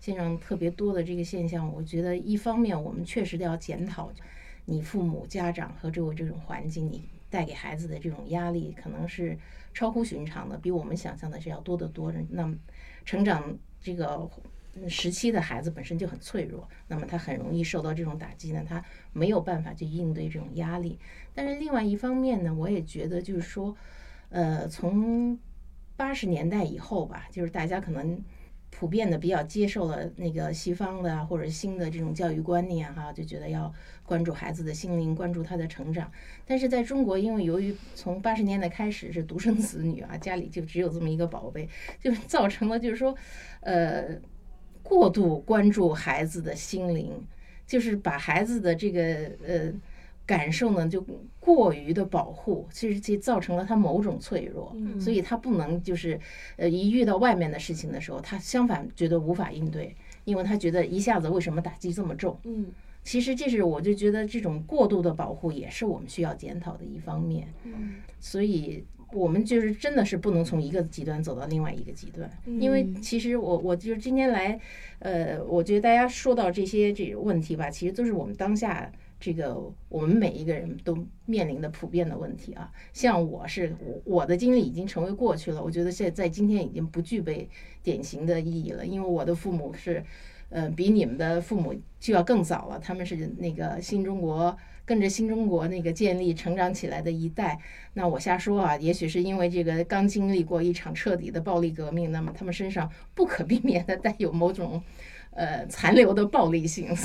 S3: 现象特别多的这个现象，我觉得一方面我们确实都要检讨你父母、家长和周围这种环境，你带给孩子的这种压力，可能是超乎寻常的，比我们想象的是要多得多。那么成长这个时期的孩子本身就很脆弱，那么他很容易受到这种打击呢，他没有办法去应对这种压力。但是另外一方面呢，我也觉得就是说，呃，从八十年代以后吧，就是大家可能普遍的比较接受了那个西方的或者新的这种教育观念哈，就觉得要关注孩子的心灵，关注他的成长。但是在中国，因为由于从八十年代开始是独生子女啊，家里就只有这么一个宝贝，就造成了就是说，呃，过度关注孩子的心灵，就是把孩子的这个呃。感受呢，就过于的保护，其实就造成了他某种脆弱，所以他不能就是，呃，一遇到外面的事情的时候，他相反觉得无法应对，因为他觉得一下子为什么打击这么重？
S2: 嗯，
S3: 其实这是我就觉得这种过度的保护也是我们需要检讨的一方面。
S2: 嗯，
S3: 所以我们就是真的是不能从一个极端走到另外一个极端，因为其实我我就是今天来，呃，我觉得大家说到这些这个问题吧，其实都是我们当下。这个我们每一个人都面临的普遍的问题啊，像我是我我的经历已经成为过去了，我觉得现在今天已经不具备典型的意义了，因为我的父母是，呃，比你们的父母就要更早了，他们是那个新中国跟着新中国那个建立成长起来的一代。那我瞎说啊，也许是因为这个刚经历过一场彻底的暴力革命，那么他们身上不可避免的带有某种。呃，残留的暴力性，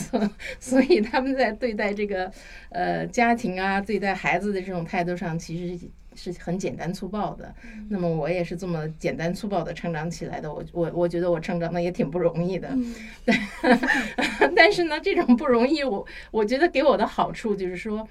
S3: 所以他们在对待这个呃家庭啊，对待孩子的这种态度上，其实是很简单粗暴的。那么我也是这么简单粗暴的成长起来的，我我我觉得我成长的也挺不容易的。但是呢，这种不容易，我我觉得给我的好处就是说，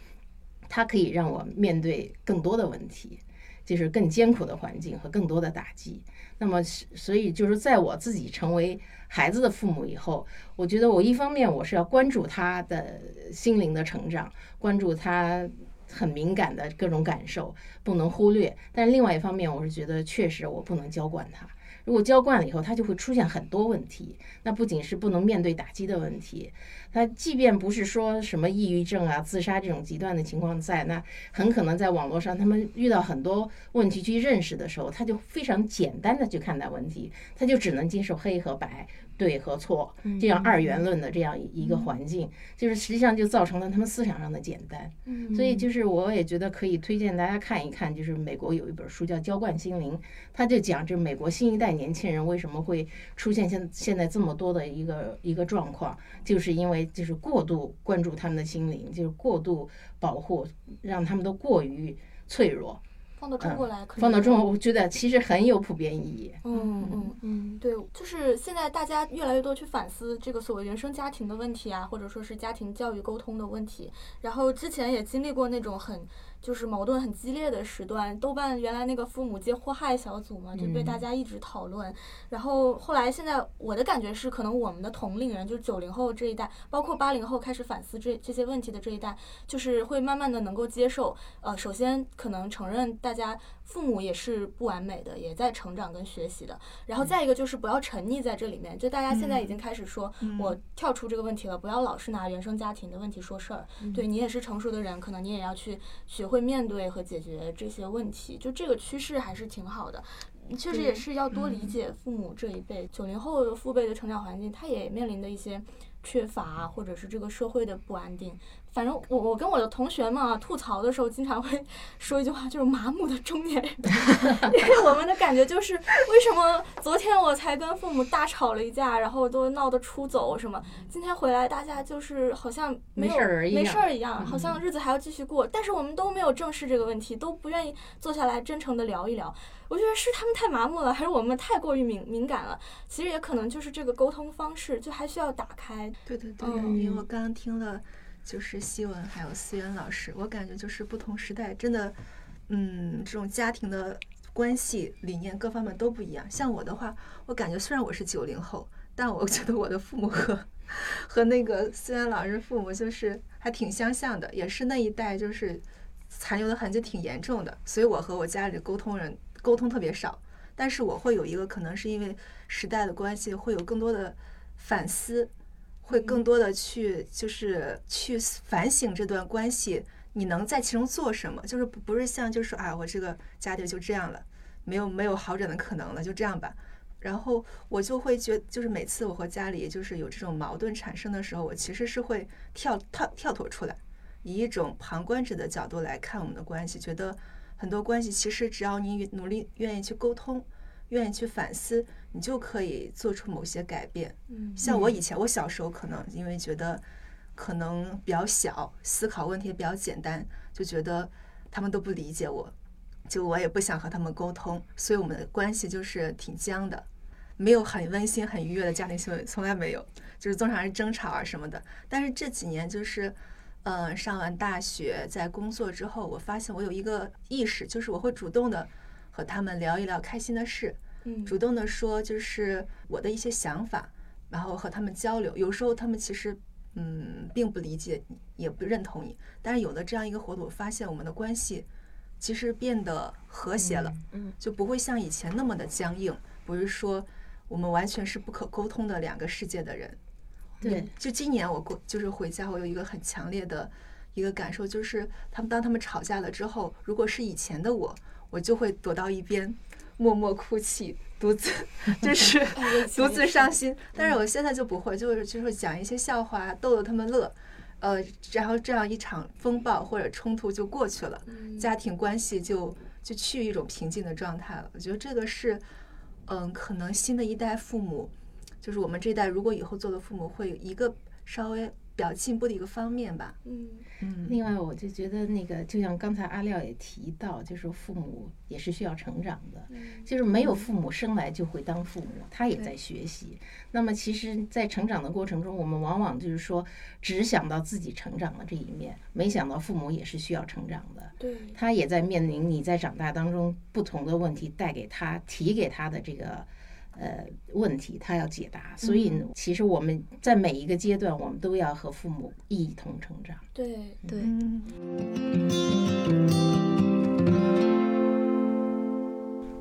S3: 它可以让我面对更多的问题，就是更艰苦的环境和更多的打击。那么，所以就是在我自己成为。孩子的父母以后，我觉得我一方面我是要关注他的心灵的成长，关注他很敏感的各种感受，不能忽略。但另外一方面，我是觉得确实我不能娇惯他。如果娇惯了以后，他就会出现很多问题。那不仅是不能面对打击的问题。他即便不是说什么抑郁症啊、自杀这种极端的情况在，那很可能在网络上，他们遇到很多问题去认识的时候，他就非常简单的去看待问题，他就只能接受黑和白。对和错，这样二元论的这样一个环境，就是实际上就造成了他们思想上的简单。所以就是我也觉得可以推荐大家看一看，就是美国有一本书叫《浇灌心灵》，他就讲这美国新一代年轻人为什么会出现现现在这么多的一个一个状况，就是因为就是过度关注他们的心灵，就是过度保护，让他们都过于脆弱。
S2: 放到中国来，
S3: 放到中国，我觉得其实很有普遍意义。
S2: 嗯嗯嗯，对，就是现在大家越来越多去反思这个所谓原生家庭的问题啊，或者说是家庭教育沟通的问题。然后之前也经历过那种很。就是矛盾很激烈的时段，豆瓣原来那个父母皆祸害小组嘛，就被大家一直讨论。然后后来现在我的感觉是，可能我们的同龄人，就是九零后这一代，包括八零后开始反思这这些问题的这一代，就是会慢慢的能够接受。呃，首先可能承认大家父母也是不完美的，也在成长跟学习的。然后再一个就是不要沉溺在这里面，就大家现在已经开始说，我跳出这个问题了，不要老是拿原生家庭的问题说事儿。对你也是成熟的人，可能你也要去学。会面对和解决这些问题，就这个趋势还是挺好的。确实也是要多理解父母这一辈，九零后父辈的成长环境，他也面临的一些缺乏，或者是这个社会的不安定。反正我我跟我的同学们啊吐槽的时候，经常会说一句话，就是麻木的中年人。因为我们的感觉就是，为什么昨天我才跟父母大吵了一架，然后都闹得出走什么，今天回来大家就是好像没有没事儿一样，好像日子还要继续过，但是我们都没有正视这个问题，都不愿意坐下来真诚的聊一聊。我觉得是他们太麻木了，还是我们太过于敏敏感了？其实也可能就是这个沟通方式就还需要打开。
S4: 对对对，因为我刚刚听了。就是西文还有思源老师，我感觉就是不同时代真的，嗯，这种家庭的关系理念各方面都不一样。像我的话，我感觉虽然我是九零后，但我觉得我的父母和和那个思源老师父母就是还挺相像的，也是那一代就是残留的痕迹挺严重的。所以我和我家里沟通人沟通特别少，但是我会有一个可能是因为时代的关系，会有更多的反思。会更多的去就是去反省这段关系，你能在其中做什么？就是不不是像就是说啊，我这个家庭就这样了，没有没有好转的可能了，就这样吧。然后我就会觉，就是每次我和家里就是有这种矛盾产生的时候，我其实是会跳跳跳脱出来，以一种旁观者的角度来看我们的关系，觉得很多关系其实只要你努力愿意去沟通，愿意去反思，你就可以做出某些改变。
S2: 嗯
S4: 像我以前，我小时候可能因为觉得可能比较小，思考问题比较简单，就觉得他们都不理解我，就我也不想和他们沟通，所以我们的关系就是挺僵的，没有很温馨、很愉悦的家庭氛围，从来没有，就是经常是争吵啊什么的。但是这几年就是。嗯，上完大学，在工作之后，我发现我有一个意识，就是我会主动的和他们聊一聊开心的事，
S2: 嗯
S4: 主动的说就是我的一些想法，然后和他们交流。有时候他们其实嗯并不理解你，也不认同你，但是有了这样一个活动，我发现我们的关系其实变得和谐了，
S3: 嗯
S4: 就不会像以前那么的僵硬，不是说我们完全是不可沟通的两个世界的人。
S3: 对，
S4: 就今年我过就是回家，我有一个很强烈的一个感受，就是他们当他们吵架了之后，如果是以前的我，我就会躲到一边，默默哭泣，独自就 是独自伤心。但是我现在就不会，就是就是讲一些笑话逗逗他们乐，呃，然后这样一场风暴或者冲突就过去了，
S2: 嗯
S4: 家庭关系就就趋于一种平静的状态了。我觉得这个是，嗯，可能新的一代父母。就是我们这一代，如果以后做了父母，会一个稍微比较进步的一个方面吧。
S2: 嗯
S4: 嗯
S3: 另外，我就觉得那个，就像刚才阿廖也提到，就是父母也是需要成长的，
S2: 嗯
S3: 就是没有父母生来就会当父母，他也在学习。那么，其实，在成长的过程中，我们往往就是说，只想到自己成长的这一面，没想到父母也是需要成长的。
S2: 对
S3: 他也在面临你在长大当中不同的问题带给他、提给他的这个呃问题，他要解答。所以呢，其实我们在每一个阶段，我们都要和父母一同成长。
S2: 对
S1: 对，
S4: 嗯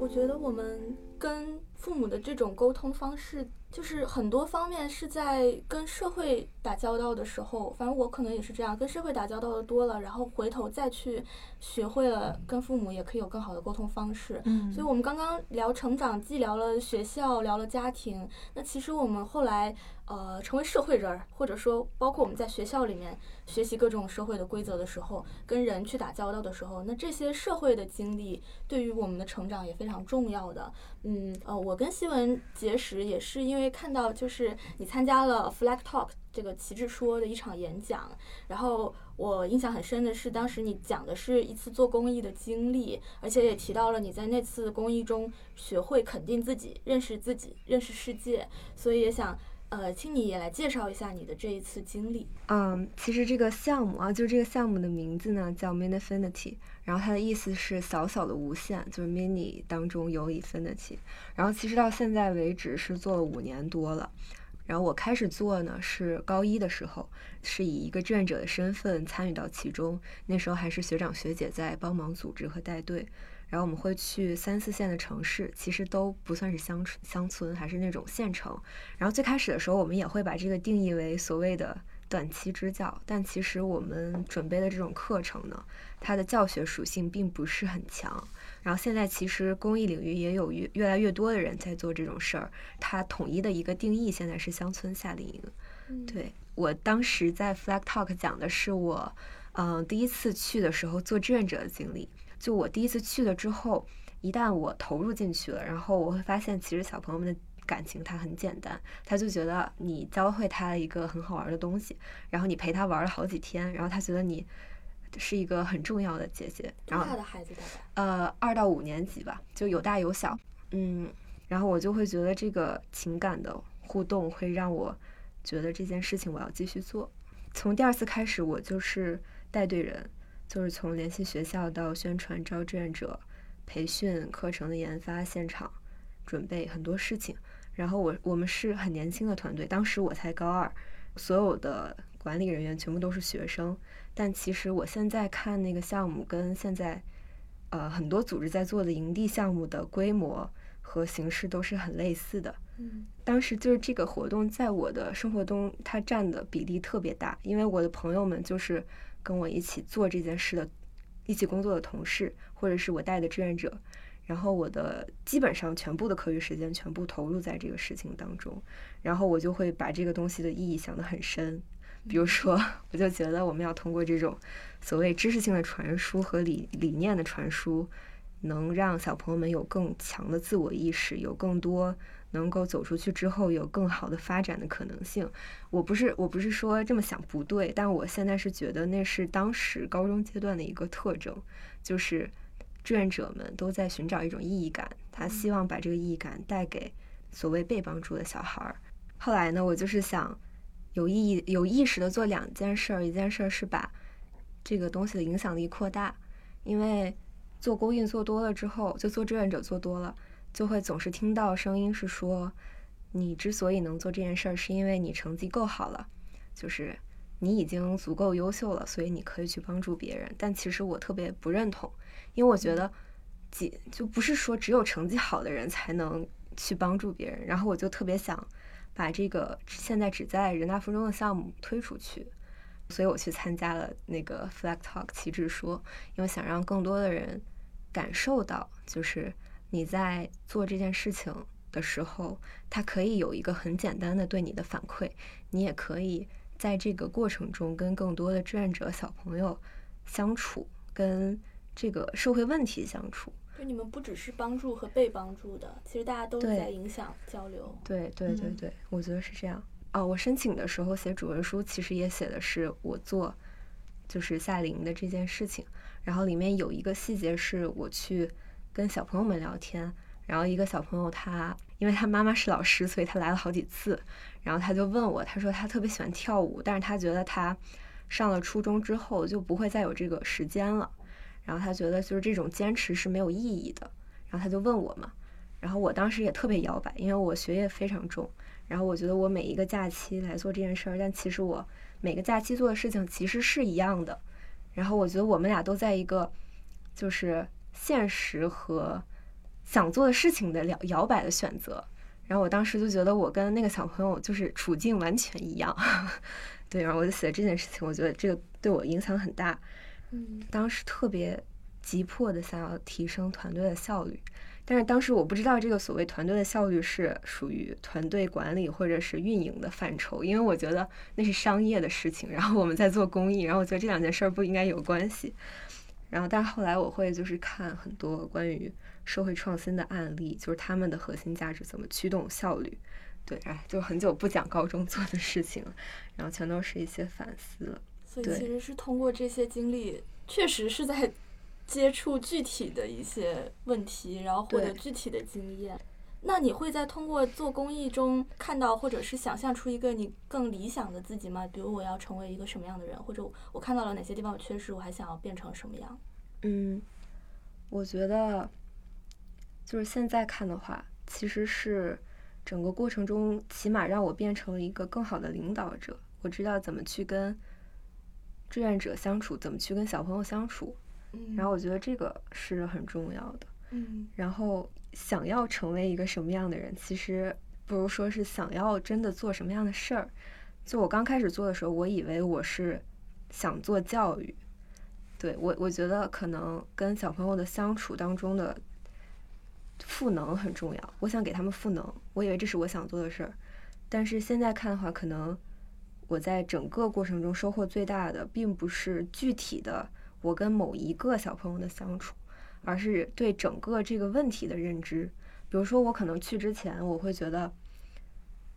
S2: 我觉得我们跟父母的这种沟通方式，就是很多方面是在跟社会打交道的时候，反正我可能也是这样，跟社会打交道的多了，然后回头再去学会了跟父母也可以有更好的沟通方式。
S4: 嗯
S2: 所以，我们刚刚聊成长，既聊了学校，聊了家庭。那其实我们后来，呃，成为社会人儿，或者说包括我们在学校里面学习各种社会的规则的时候，跟人去打交道的时候，那这些社会的经历对于我们的成长也非常重要的。嗯，嗯呃，我跟西文结识也是因为看到，就是你参加了 Flag Talk 这个旗帜说的一场演讲，然后我印象很深的是，当时你讲的是一次做公益的经历，而且也提到了你在那次公益中学会肯定自己、认识自己、认识世界，所以也想呃，请你也来介绍一下你的这一次经历。
S1: 嗯，其实这个项目啊，就是这个项目的名字呢叫 Minifinity，然后它的意思是小小的无限，就是 mini 当中有 infinity。然后其实到现在为止是做了五年多了。然后我开始做呢是高一的时候，是以一个志愿者的身份参与到其中，那时候还是学长学姐在帮忙组织和带队。然后我们会去三四线的城市，其实都不算是乡村乡村，还是那种县城。然后最开始的时候，我们也会把这个定义为所谓的短期支教，但其实我们准备的这种课程呢，它的教学属性并不是很强。然后现在其实公益领域也有越越来越多的人在做这种事儿，它统一的一个定义现在是乡村夏令营。
S2: 嗯，
S1: 对我当时在 Flag Talk 讲的是我，嗯、第一次去的时候做志愿者的经历。就我第一次去了之后，一旦我投入进去了，然后我会发现，其实小朋友们的感情他很简单，他就觉得你教会他一个很好玩的东西，然后你陪他玩了好几天，然后他觉得你是一个很重要的姐姐，然后
S2: 多大的孩子大概？
S1: 呃，二到五年级吧，就有大有小，嗯，然后我就会觉得这个情感的互动会让我觉得这件事情我要继续做。从第二次开始，我就是带队人，就是从联系学校到宣传、招志愿者、培训、课程的研发、现场准备很多事情。然后我我们是很年轻的团队，当时我才高二，所有的管理人员全部都是学生。但其实我现在看那个项目跟现在，呃，很多组织在做的营地项目的规模和形式都是很类似的。
S2: 嗯
S1: 当时就是这个活动在我的生活中，它占的比例特别大，因为我的朋友们就是跟我一起做这件事的、一起工作的同事，或者是我带的志愿者，然后我的基本上全部的课余时间全部投入在这个事情当中，然后我就会把这个东西的意义想得很深。比如说，我就觉得我们要通过这种所谓知识性的传输和理理念的传输，能让小朋友们有更强的自我意识，有更多能够走出去之后有更好的发展的可能性。我不是我不是说这么想不对，但我现在是觉得那是当时高中阶段的一个特征，就是志愿者们都在寻找一种意义感，他希望把这个意义感带给所谓被帮助的小孩儿。后来呢，我就是想有意义、有意识的做两件事儿，一件事儿是把这个东西的影响力扩大，因为做公益做多了之后，就做志愿者做多了，就会总是听到声音是说，你之所以能做这件事儿，是因为你成绩够好了，就是你已经足够优秀了，所以你可以去帮助别人。但其实我特别不认同，因为我觉得，几就不是说只有成绩好的人才能去帮助别人。然后我就特别想把这个现在只在人大附中的项目推出去。所以我去参加了那个 Flag Talk 旗帜说，因为想让更多的人感受到，就是你在做这件事情的时候，它可以有一个很简单的对你的反馈，你也可以在这个过程中跟更多的志愿者小朋友相处，跟这个社会问题相处。
S2: 就你们不只是帮助和被帮助的，其实大家都在影响交流。
S1: 对对对对，我觉得是这样。哦，我申请的时候写主文书，其实也写的是我做就是夏令营的这件事情。然后里面有一个细节是我去跟小朋友们聊天，然后一个小朋友他因为他妈妈是老师，所以他来了好几次。然后他就问我，他说他特别喜欢跳舞，但是他觉得他上了初中之后就不会再有这个时间了。然后他觉得就是这种坚持是没有意义的。然后他就问我嘛，然后我当时也特别摇摆，因为我学业非常重。然后我觉得我每一个假期来做这件事儿，但其实我每个假期做的事情其实是一样的。然后我觉得我们俩都在一个就是现实和想做的事情的摇摇摆的选择。然后我当时就觉得我跟那个小朋友就是处境完全一样，对。然后我就写了这件事情，我觉得这个对我影响很大。
S2: 嗯，
S1: 当时特别急迫的想要提升团队的效率。但是当时我不知道这个所谓团队的效率是属于团队管理或者是运营的范畴，因为我觉得那是商业的事情。然后我们在做公益，然后我觉得这两件事儿不应该有关系。然后，但是后来我会就是看很多关于社会创新的案例，就是他们的核心价值怎么驱动效率。对，哎，就很久不讲高中做的事情了，然后全都是一些反思。
S2: 所以其实是通过这些经历，确实是在。接触具体的一些问题，然后获得具体的经验。那你会在通过做公益中看到，或者是想象出一个你更理想的自己吗？比如我要成为一个什么样的人，或者我看到了哪些地方有缺失，我还想要变成什么样？
S1: 嗯，我觉得就是现在看的话，其实是整个过程中，起码让我变成了一个更好的领导者。我知道怎么去跟志愿者相处，怎么去跟小朋友相处。然后我觉得这个是很重要的。
S2: 嗯，
S1: 然后想要成为一个什么样的人，其实不如说是想要真的做什么样的事儿。就我刚开始做的时候，我以为我是想做教育。对我，我觉得可能跟小朋友的相处当中的赋能很重要。我想给他们赋能，我以为这是我想做的事儿。但是现在看的话，可能我在整个过程中收获最大的，并不是具体的。我跟某一个小朋友的相处，而是对整个这个问题的认知。比如说，我可能去之前，我会觉得，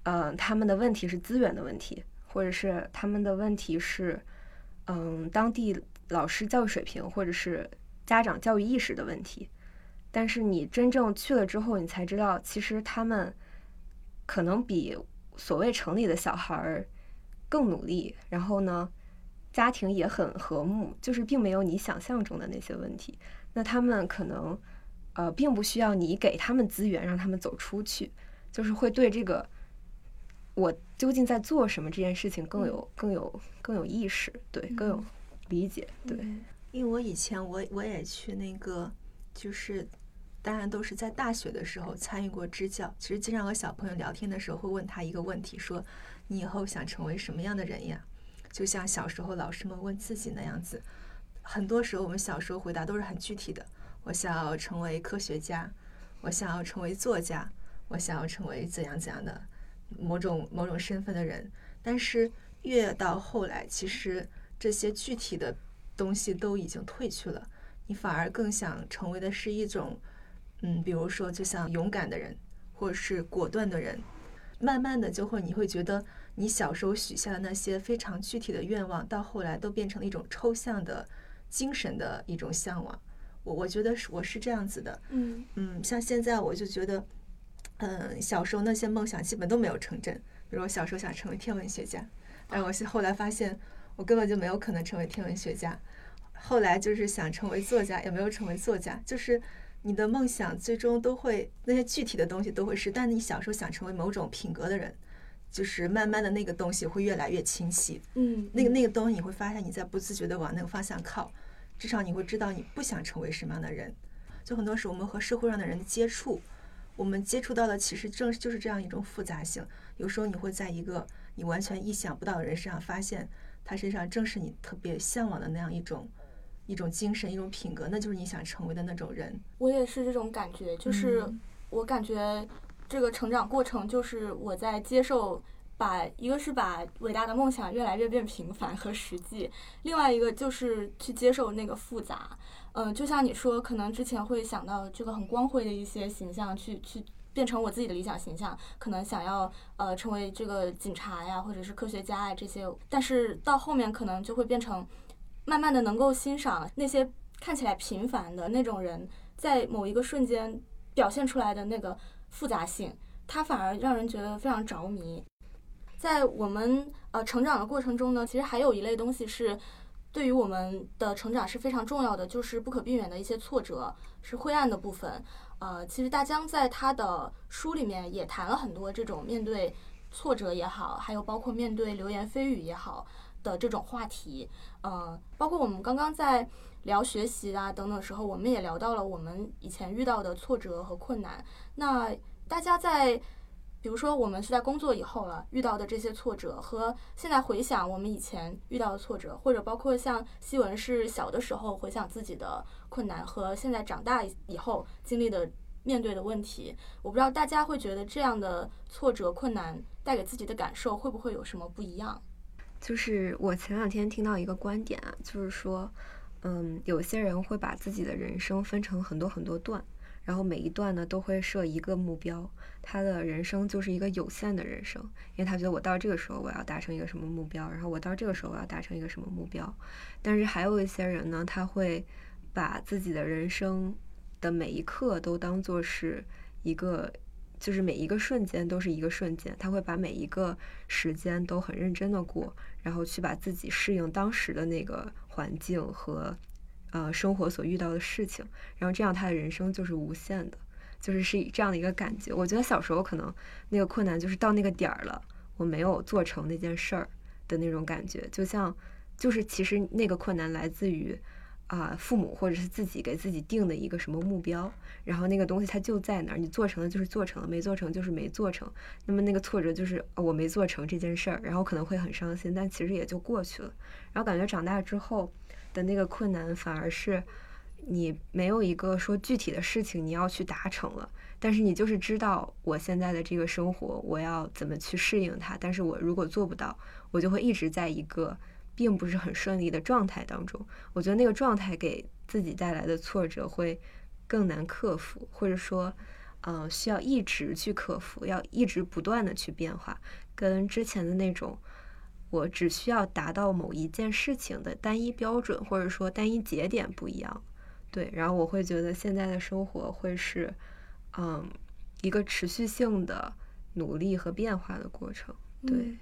S1: 嗯，他们的问题是资源的问题，或者是他们的问题是，嗯，当地老师教育水平，或者是家长教育意识的问题。但是你真正去了之后，你才知道，其实他们可能比所谓城里的小孩儿更努力。然后呢？家庭也很和睦，就是并没有你想象中的那些问题。那他们可能，呃，并不需要你给他们资源让他们走出去，就是会对这个我究竟在做什么这件事情更有更有更有意识，对，更有理解，对。
S4: 因为我以前我我也去那个，就是当然都是在大学的时候参与过支教。其实经常和小朋友聊天的时候，会问他一个问题，说你以后想成为什么样的人呀？就像小时候老师们问自己那样子，很多时候我们小时候回答都是很具体的。我想要成为科学家，我想要成为作家，我想要成为怎样怎样的某种某种身份的人。但是越到后来，其实这些具体的东西都已经褪去了，你反而更想成为的是一种，嗯，比如说就像勇敢的人，或者是果断的人。慢慢的就会你会觉得你小时候许下的那些非常具体的愿望，到后来都变成了一种抽象的精神的一种向往。我我觉得是我是这样子的，
S2: 嗯
S4: 嗯，像现在我就觉得，嗯，小时候那些梦想基本都没有成真。比如我小时候想成为天文学家，但是我是后来发现我根本就没有可能成为天文学家。后来就是想成为作家，也没有成为作家。就是你的梦想最终都会那些具体的东西都会是，但你小时候想成为某种品格的人，就是慢慢的那个东西会越来越清晰。
S2: 嗯，
S4: 那个那个东西你会发现你在不自觉的往那个方向靠，至少你会知道你不想成为什么样的人。就很多时候我们和社会上的人的接触，我们接触到的其实正就是这样一种复杂性。有时候你会在一个你完全意想不到的人身上发现，他身上正是你特别向往的那样一种一种精神、一种品格，那就是你想成为的那种人。
S2: 我也是这种感觉，就是
S4: 嗯
S2: 我感觉这个成长过程就是我在接受。把一个是把伟大的梦想越来越变平凡和实际，另外一个就是去接受那个复杂。嗯，就像你说，可能之前会想到这个很光辉的一些形象，去去变成我自己的理想形象，可能想要呃成为这个警察呀，或者是科学家呀这些，但是到后面可能就会变成慢慢的能够欣赏那些看起来平凡的那种人，在某一个瞬间表现出来的那个复杂性，它反而让人觉得非常着迷。在我们呃成长的过程中呢，其实还有一类东西是对于我们的成长是非常重要的，就是不可避免的一些挫折，是灰暗的部分。呃，其实大江在他的书里面也谈了很多这种面对挫折也好，还有包括面对流言蜚语也好的这种话题。呃，包括我们刚刚在聊学习啊等等时候，我们也聊到了我们以前遇到的挫折和困难。那大家在比如说我们是在工作以后了遇到的这些挫折，和现在回想我们以前遇到的挫折，或者包括像西文是小的时候回想自己的困难，和现在长大以后经历的面对的问题，我不知道大家会觉得这样的挫折困难带给自己的感受会不会有什么不一样？
S1: 就是我前两天听到一个观点啊，就是说，嗯，有些人会把自己的人生分成很多很多段，然后每一段呢都会设一个目标，他的人生就是一个有限的人生，因为他觉得我到这个时候我要达成一个什么目标，然后我到这个时候我要达成一个什么目标。但是还有一些人呢，他会把自己的人生的每一刻都当做是一个。就是每一个瞬间都是一个瞬间，他会把每一个时间都很认真的过，然后去把自己适应当时的那个环境和呃生活所遇到的事情，然后这样他的人生就是无限的，就是是这样的一个感觉。我觉得小时候可能那个困难就是到那个点儿了，我没有做成那件事儿的那种感觉，就像就是其实那个困难来自于。啊，父母或者是自己给自己定的一个什么目标，然后那个东西它就在那儿，你做成了就是做成了，没做成就是没做成。那么那个挫折就是、我没做成这件事儿，然后可能会很伤心，但其实也就过去了。然后感觉长大之后的那个困难，反而是你没有一个说具体的事情你要去达成了，但是你就是知道我现在的这个生活我要怎么去适应它，但是我如果做不到，我就会一直在一个。并不是很顺利的状态当中，我觉得那个状态给自己带来的挫折会更难克服，或者说，嗯、需要一直去克服，要一直不断的去变化，跟之前的那种我只需要达到某一件事情的单一标准或者说单一节点不一样。对，然后我会觉得现在的生活会是，嗯，一个持续性的努力和变化的过程。对。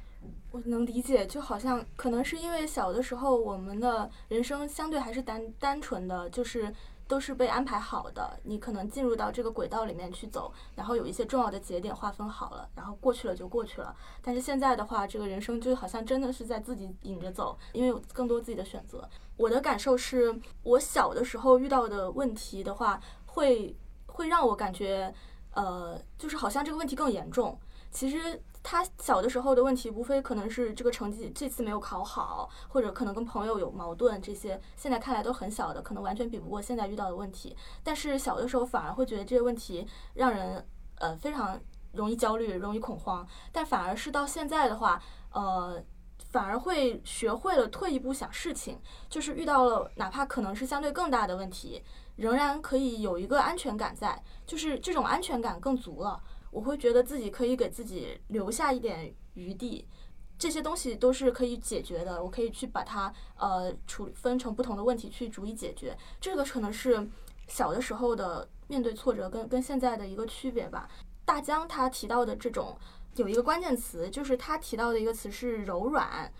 S2: 我能理解，就好像可能是因为小的时候我们的人生相对还是单单纯的，就是都是被安排好的，你可能进入到这个轨道里面去走，然后有一些重要的节点划分好了，然后过去了就过去了。但是现在的话，这个人生就好像真的是在自己引着走，因为有更多自己的选择。我的感受是我小的时候遇到的问题的话，会会让我感觉，呃，就是好像这个问题更严重。其实他小的时候的问题，无非可能是这个成绩这次没有考好，或者可能跟朋友有矛盾，这些现在看来都很小的，可能完全比不过现在遇到的问题。但是小的时候反而会觉得这些问题让人呃非常容易焦虑、容易恐慌。但反而是到现在的话，呃，反而会学会了退一步想事情，就是遇到了哪怕可能是相对更大的问题，仍然可以有一个安全感在，就是这种安全感更足了。我会觉得自己可以给自己留下一点余地，这些东西都是可以解决的，我可以去把它呃处理分成不同的问题去逐一解决。这个可能是小的时候的面对挫折跟跟现在的一个区别吧。大江他提到的这种有一个关键词，就是他提到的一个词是柔软。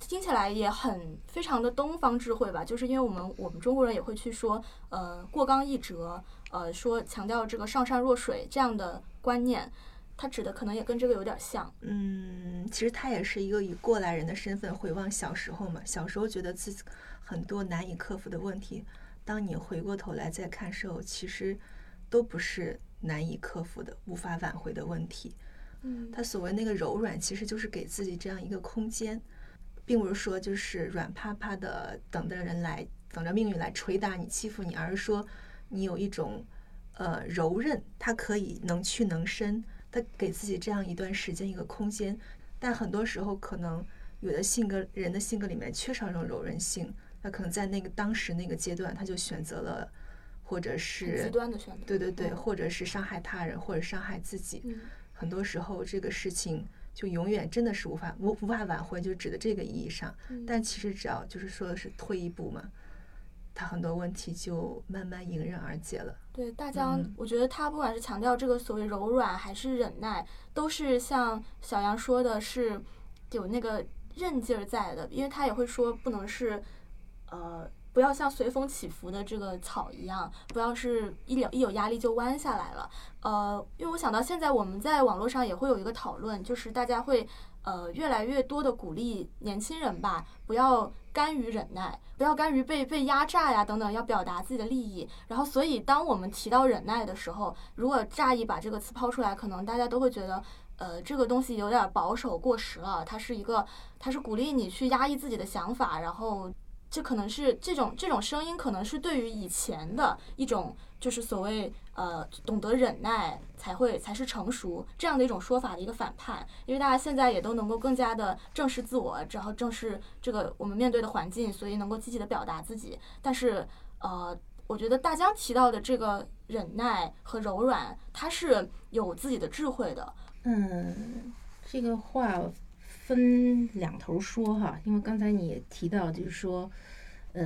S2: 听起来也很非常的东方智慧吧，就是因为我们我们中国人也会去说，呃，过刚易折，呃，说强调这个上善若水这样的观念，它指的可能也跟这个有点像。
S4: 嗯，其实他也是一个以过来人的身份回望小时候嘛，小时候觉得自己很多难以克服的问题，当你回过头来再看时候，其实都不是难以克服的、无法挽回的问题。
S2: 嗯，
S4: 他所谓那个柔软，其实就是给自己这样一个空间。并不是说就是软趴趴的等着人来，等着命运来捶打你、欺负你，而是说你有一种呃柔韧，他可以能屈能伸，他给自己这样一段时间、一个空间。但很多时候，可能有的性格人的性格里面缺少这种柔韧性，那可能在那个当时那个阶段，他就选择了，或者是
S2: 极端的选择。
S4: 对对对，或者是伤害他人，或者伤害自己。
S2: 嗯，
S4: 很多时候这个事情。就永远真的是无法无无法挽回，就指的这个意义上。但其实只要就是说的是退一步嘛，他很多问题就慢慢迎刃而解了。
S2: 对大江，我觉得他不管是强调这个所谓柔软还是忍耐，都是像小杨说的是有那个韧劲儿在的，因为他也会说不能是呃。不要像随风起伏的这个草一样，不要是一有一有压力就弯下来了。呃，因为我想到现在我们在网络上也会有一个讨论，就是大家会呃越来越多的鼓励年轻人吧，不要甘于忍耐，不要甘于被被压榨呀等等，要表达自己的利益。然后，所以当我们提到忍耐的时候，如果乍一把这个词抛出来，可能大家都会觉得，呃，这个东西有点保守过时了。它是一个，它是鼓励你去压抑自己的想法，然后。这可能是这种这种声音，可能是对于以前的一种，就是所谓呃懂得忍耐才会才是成熟这样的一种说法的一个反叛。因为大家现在也都能够更加的正视自我，然后正视这个我们面对的环境，所以能够积极的表达自己。但是呃，我觉得大江提到的这个忍耐和柔软，它是有自己的智慧的。
S3: 嗯，这个话。分两头说哈，因为刚才你也提到，就是说，呃，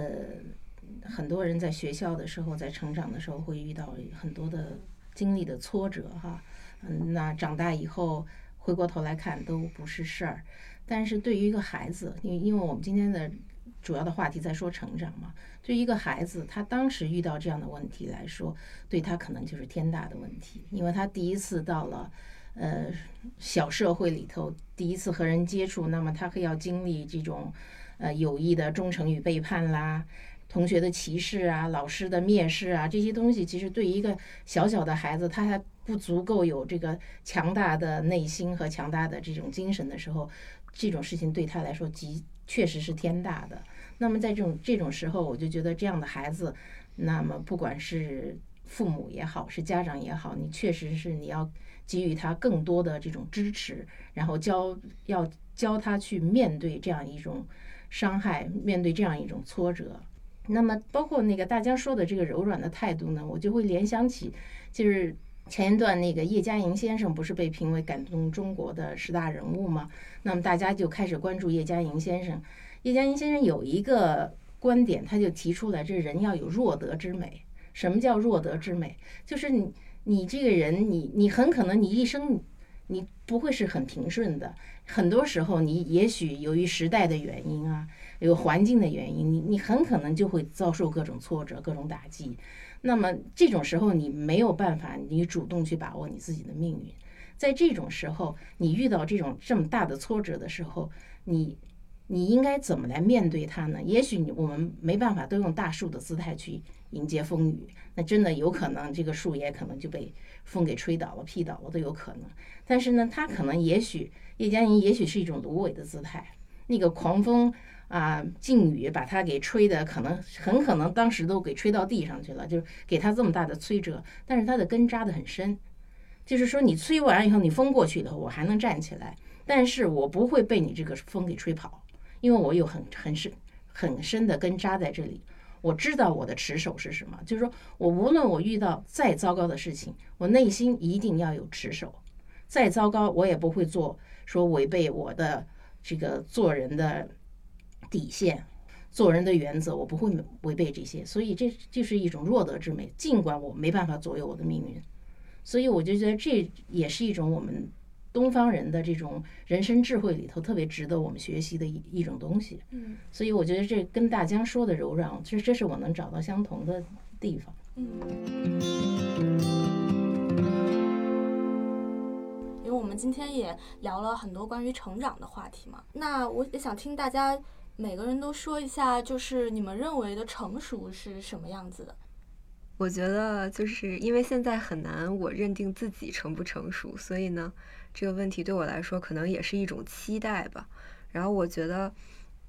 S3: 很多人在学校的时候，在成长的时候会遇到很多的经历的挫折哈，嗯，那长大以后回过头来看都不是事儿。但是对于一个孩子，因为因为我们今天的主要的话题在说成长嘛，对于一个孩子，他当时遇到这样的问题来说，对他可能就是天大的问题，因为他第一次到了。呃，小社会里头第一次和人接触，那么他会要经历这种，呃，友谊的忠诚与背叛啦，同学的歧视啊，老师的蔑视啊，这些东西，其实对一个小小的孩子，他还不足够有这个强大的内心和强大的这种精神的时候，这种事情对他来说，极确实是天大的。那么在这种这种时候，我就觉得这样的孩子，那么不管是父母也好，是家长也好，你确实是你要。给予他更多的这种支持，然后教要教他去面对这样一种伤害，面对这样一种挫折。那么，包括那个大家说的这个柔软的态度呢，我就会联想起，就是前一段那个叶嘉莹先生不是被评为感动中国的十大人物吗？那么大家就开始关注叶嘉莹先生。叶嘉莹先生有一个观点，他就提出来，这人要有弱德之美。什么叫弱德之美？就是你。你这个人，你你很可能你一生你不会是很平顺的，很多时候你也许由于时代的原因啊，有环境的原因，你你很可能就会遭受各种挫折、各种打击。那么这种时候你没有办法，你主动去把握你自己的命运。在这种时候，你遇到这种这么大的挫折的时候，你你应该怎么来面对它呢？也许你我们没办法都用大树的姿态去。迎接风雨，那真的有可能这个树也可能就被风给吹倒了、劈倒了都有可能。但是呢，它可能也许叶嘉莹也许是一种芦苇的姿态，那个狂风啊、劲雨把它给吹的，可能很可能当时都给吹到地上去了，就是给它这么大的摧折。但是它的根扎得很深，就是说你吹完以后，你风过去以后，我还能站起来，但是我不会被你这个风给吹跑。因为我有很很深很深的根扎在这里。我知道我的持守是什么，就是说我无论我遇到再糟糕的事情，我内心一定要有持守。再糟糕，我也不会做说违背我的这个做人的底线、做人的原则，我不会违背这些。所以这就是一种弱德之美，尽管我没办法左右我的命运。所以我就觉得这也是一种我们。东方人的这种人生智慧里头，特别值得我们学习的一一种东西。
S2: 嗯，
S3: 所以我觉得这跟大江说的柔软，其实这是我能找到相同的地方。
S2: 嗯，因为我们今天也聊了很多关于成长的话题嘛，那我也想听大家每个人都说一下，就是你们认为的成熟是什么样子的。
S1: 我觉得就是因为现在很难我认定自己成不成熟，所以呢。这个问题对我来说可能也是一种期待吧。然后我觉得，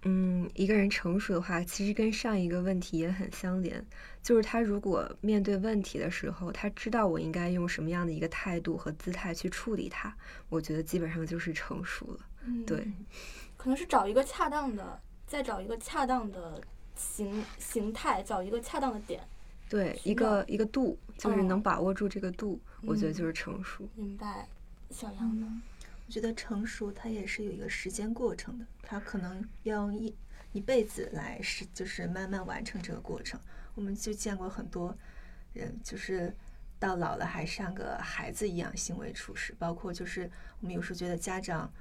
S1: 嗯，一个人成熟的话，其实跟上一个问题也很相连，就是他如果面对问题的时候，他知道我应该用什么样的一个态度和姿态去处理它，我觉得基本上就是成熟了。
S2: 嗯，
S1: 对，
S2: 可能是找一个恰当的，再找一个恰当的形形态，找一个恰当的点。
S1: 对，一个一个度，就是能把握住这个度，我觉得就是成熟。
S2: 明白。小杨呢？
S4: 我觉得成熟它也是有一个时间过程的，它可能要用一一辈子来是就是慢慢完成这个过程。我们就见过很多人，就是到老了还像个孩子一样行为处事，包括就是我们有时候觉得家长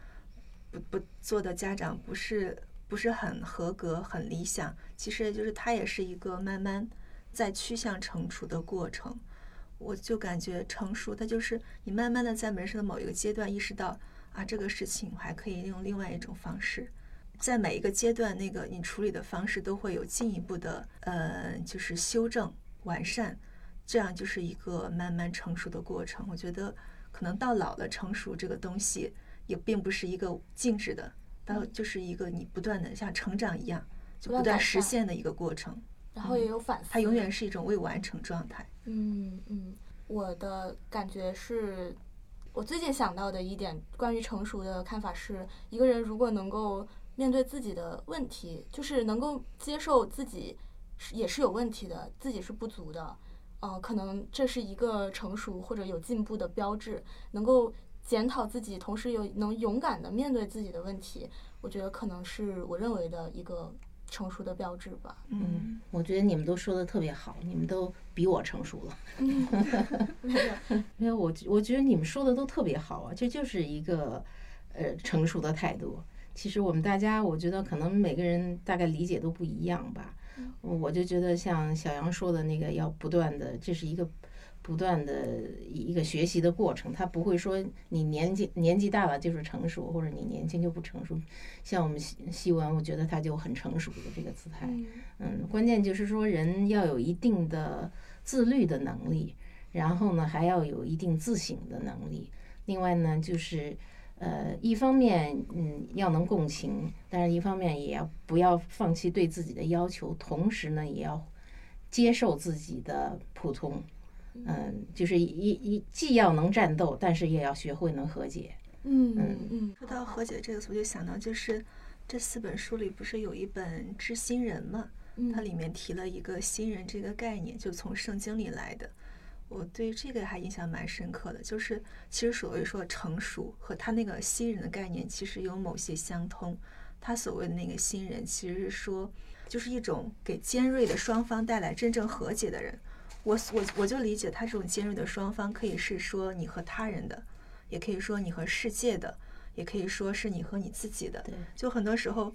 S4: 不不做的家长不是不是很合格、很理想，其实就是它也是一个慢慢在趋向成熟的过程。我就感觉成熟，它就是你慢慢的在人生的某一个阶段意识到啊，这个事情还可以用另外一种方式，在每一个阶段，那个你处理的方式都会有进一步的呃，就是修正完善，这样就是一个慢慢成熟的过程。我觉得可能到老了，成熟这个东西也并不是一个静止的，到就是一个你不断的像成长一样，就不断实现的一个过程。
S2: 然后也有反思，
S4: 它永远是一种未完成状态。
S2: 嗯嗯，我的感觉是，我最近想到的一点关于成熟的看法是，一个人如果能够面对自己的问题，就是能够接受自己是也是有问题的，自己是不足的，呃，可能这是一个成熟或者有进步的标志。能够检讨自己，同时又能勇敢的面对自己的问题，我觉得可能是我认为的一个。成熟的标志吧。
S3: 嗯，我觉得你们都说的特别好，你们都比我成熟了。
S2: 没有，
S3: 没有，我我觉得你们说的都特别好啊，这就是一个呃成熟的态度。其实我们大家，我觉得可能每个人大概理解都不一样吧。我就觉得像小杨说的那个，要不断的，这是一个。不断的一个学习的过程，他不会说你年纪年纪大了就是成熟，或者你年轻就不成熟。像我们西西文，我觉得他就很成熟的这个姿态。嗯，关键就是说人要有一定的自律的能力，然后呢还要有一定自省的能力。另外呢就是呃一方面嗯要能共情，但是一方面也要不要放弃对自己的要求，同时呢也要接受自己的普通。嗯，就是一一既要能战斗，但是也要学会能和解。
S2: 嗯嗯嗯。
S4: 说到和解这个词，我就想到就是这四本书里不是有一本《知心人》嘛？它里面提了一个新人这个概念，就从圣经里来的。我对这个还印象蛮深刻的，就是其实所谓说成熟和他那个新人的概念其实有某些相通。他所谓的那个新人，其实是说就是一种给尖锐的双方带来真正和解的人。我我我就理解他这种尖锐的双方，可以是说你和他人的，也可以说你和世界的，也可以说是你和你自己的。就很多时候，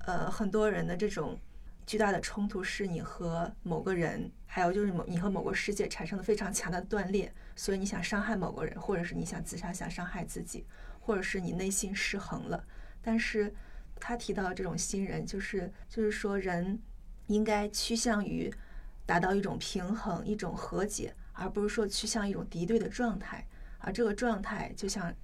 S4: 呃，很多人的这种巨大的冲突，是你和某个人，还有就是某你和某个世界产生了非常强的断裂，所以你想伤害某个人，或者是你想自杀，想伤害自己，或者是你内心失衡了。但是他提到这种新人，就是就是说人应该趋向于。达到一种平衡，一种和解，而不是说趋向一种敌对的状态。而这个状态，就像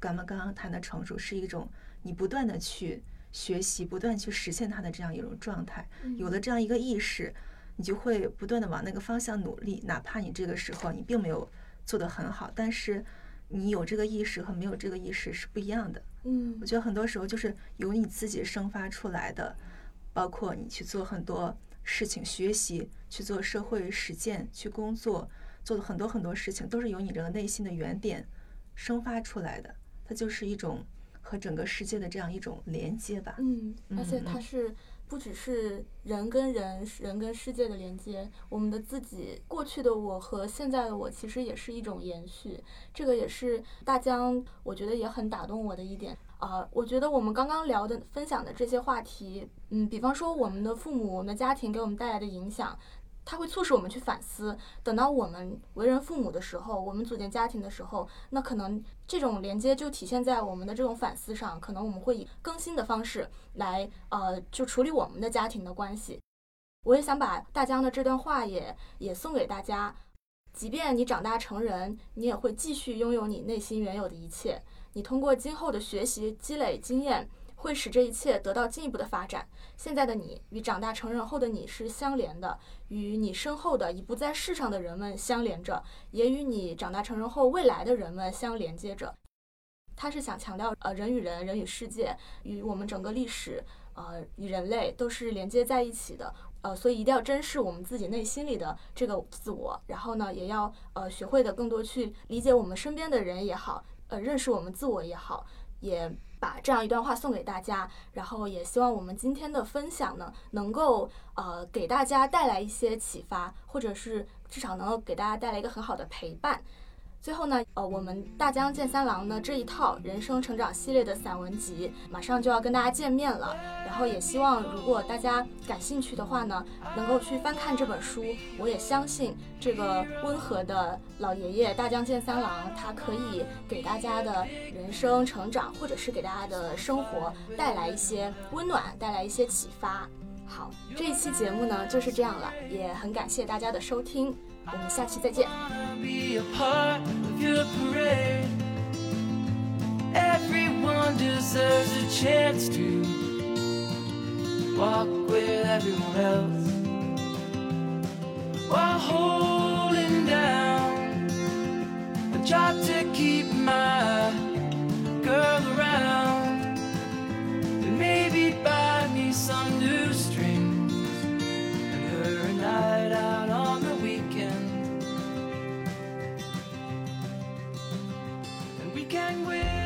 S4: 咱们刚刚谈的成熟，是一种你不断的去学习，不断去实现它的这样一种状态。有了这样一个意识，你就会不断的往那个方向努力，哪怕你这个时候你并没有做得很好，但是你有这个意识和没有这个意识是不一样的。
S2: 嗯
S4: 我觉得很多时候就是由你自己生发出来的，包括你去做很多事情、学习、去做社会实践、去工作，做的很多很多事情，都是由你这个内心的原点生发出来的。它就是一种和整个世界的这样一种连接吧。
S2: 嗯，而且它是不只是人跟人、人跟世界的连接，我们的自己过去的我和现在的我其实也是一种延续。这个也是大江，我觉得也很打动我的一点。啊、我觉得我们刚刚聊的、分享的这些话题，嗯，比方说我们的父母、我们的家庭给我们带来的影响，它会促使我们去反思。等到我们为人父母的时候，我们组建家庭的时候，那可能这种连接就体现在我们的这种反思上。可能我们会以更新的方式来，呃，就处理我们的家庭的关系。我也想把大江的这段话也也送给大家。即便你长大成人，你也会继续拥有你内心原有的一切。你通过今后的学习积累经验，会使这一切得到进一步的发展。现在的你与长大成人后的你是相连的，与你身后的已不在世上的人们相连着，也与你长大成人后未来的人们相连接着。他是想强调，呃，人与人、人与世界、与我们整个历史，呃，与人类都是连接在一起的。呃，所以一定要珍视我们自己内心里的这个自我，然后呢，也要呃学会的更多去理解我们身边的人也好，呃，认识我们自我也好，也把这样一段话送给大家，然后也希望我们今天的分享呢，能够呃给大家带来一些启发，或者是至少能够给大家带来一个很好的陪伴。最后呢，呃，我们大江健三郎呢这一套人生成长系列的散文集马上就要跟大家见面了，然后也希望如果大家感兴趣的话呢，能够去翻看这本书。我也相信这个温和的老爷爷大江健三郎，他可以给大家的人生成长，或者是给大家的生活带来一些温暖，带来一些启发。好，这一期节目呢就是这样了，也很感谢大家的收听，我们下期再见。
S5: Everyone deserves a chance to walk with everyone else while holding down a job to keep my girl around and maybe buy me some new strings and her a night out on the can win.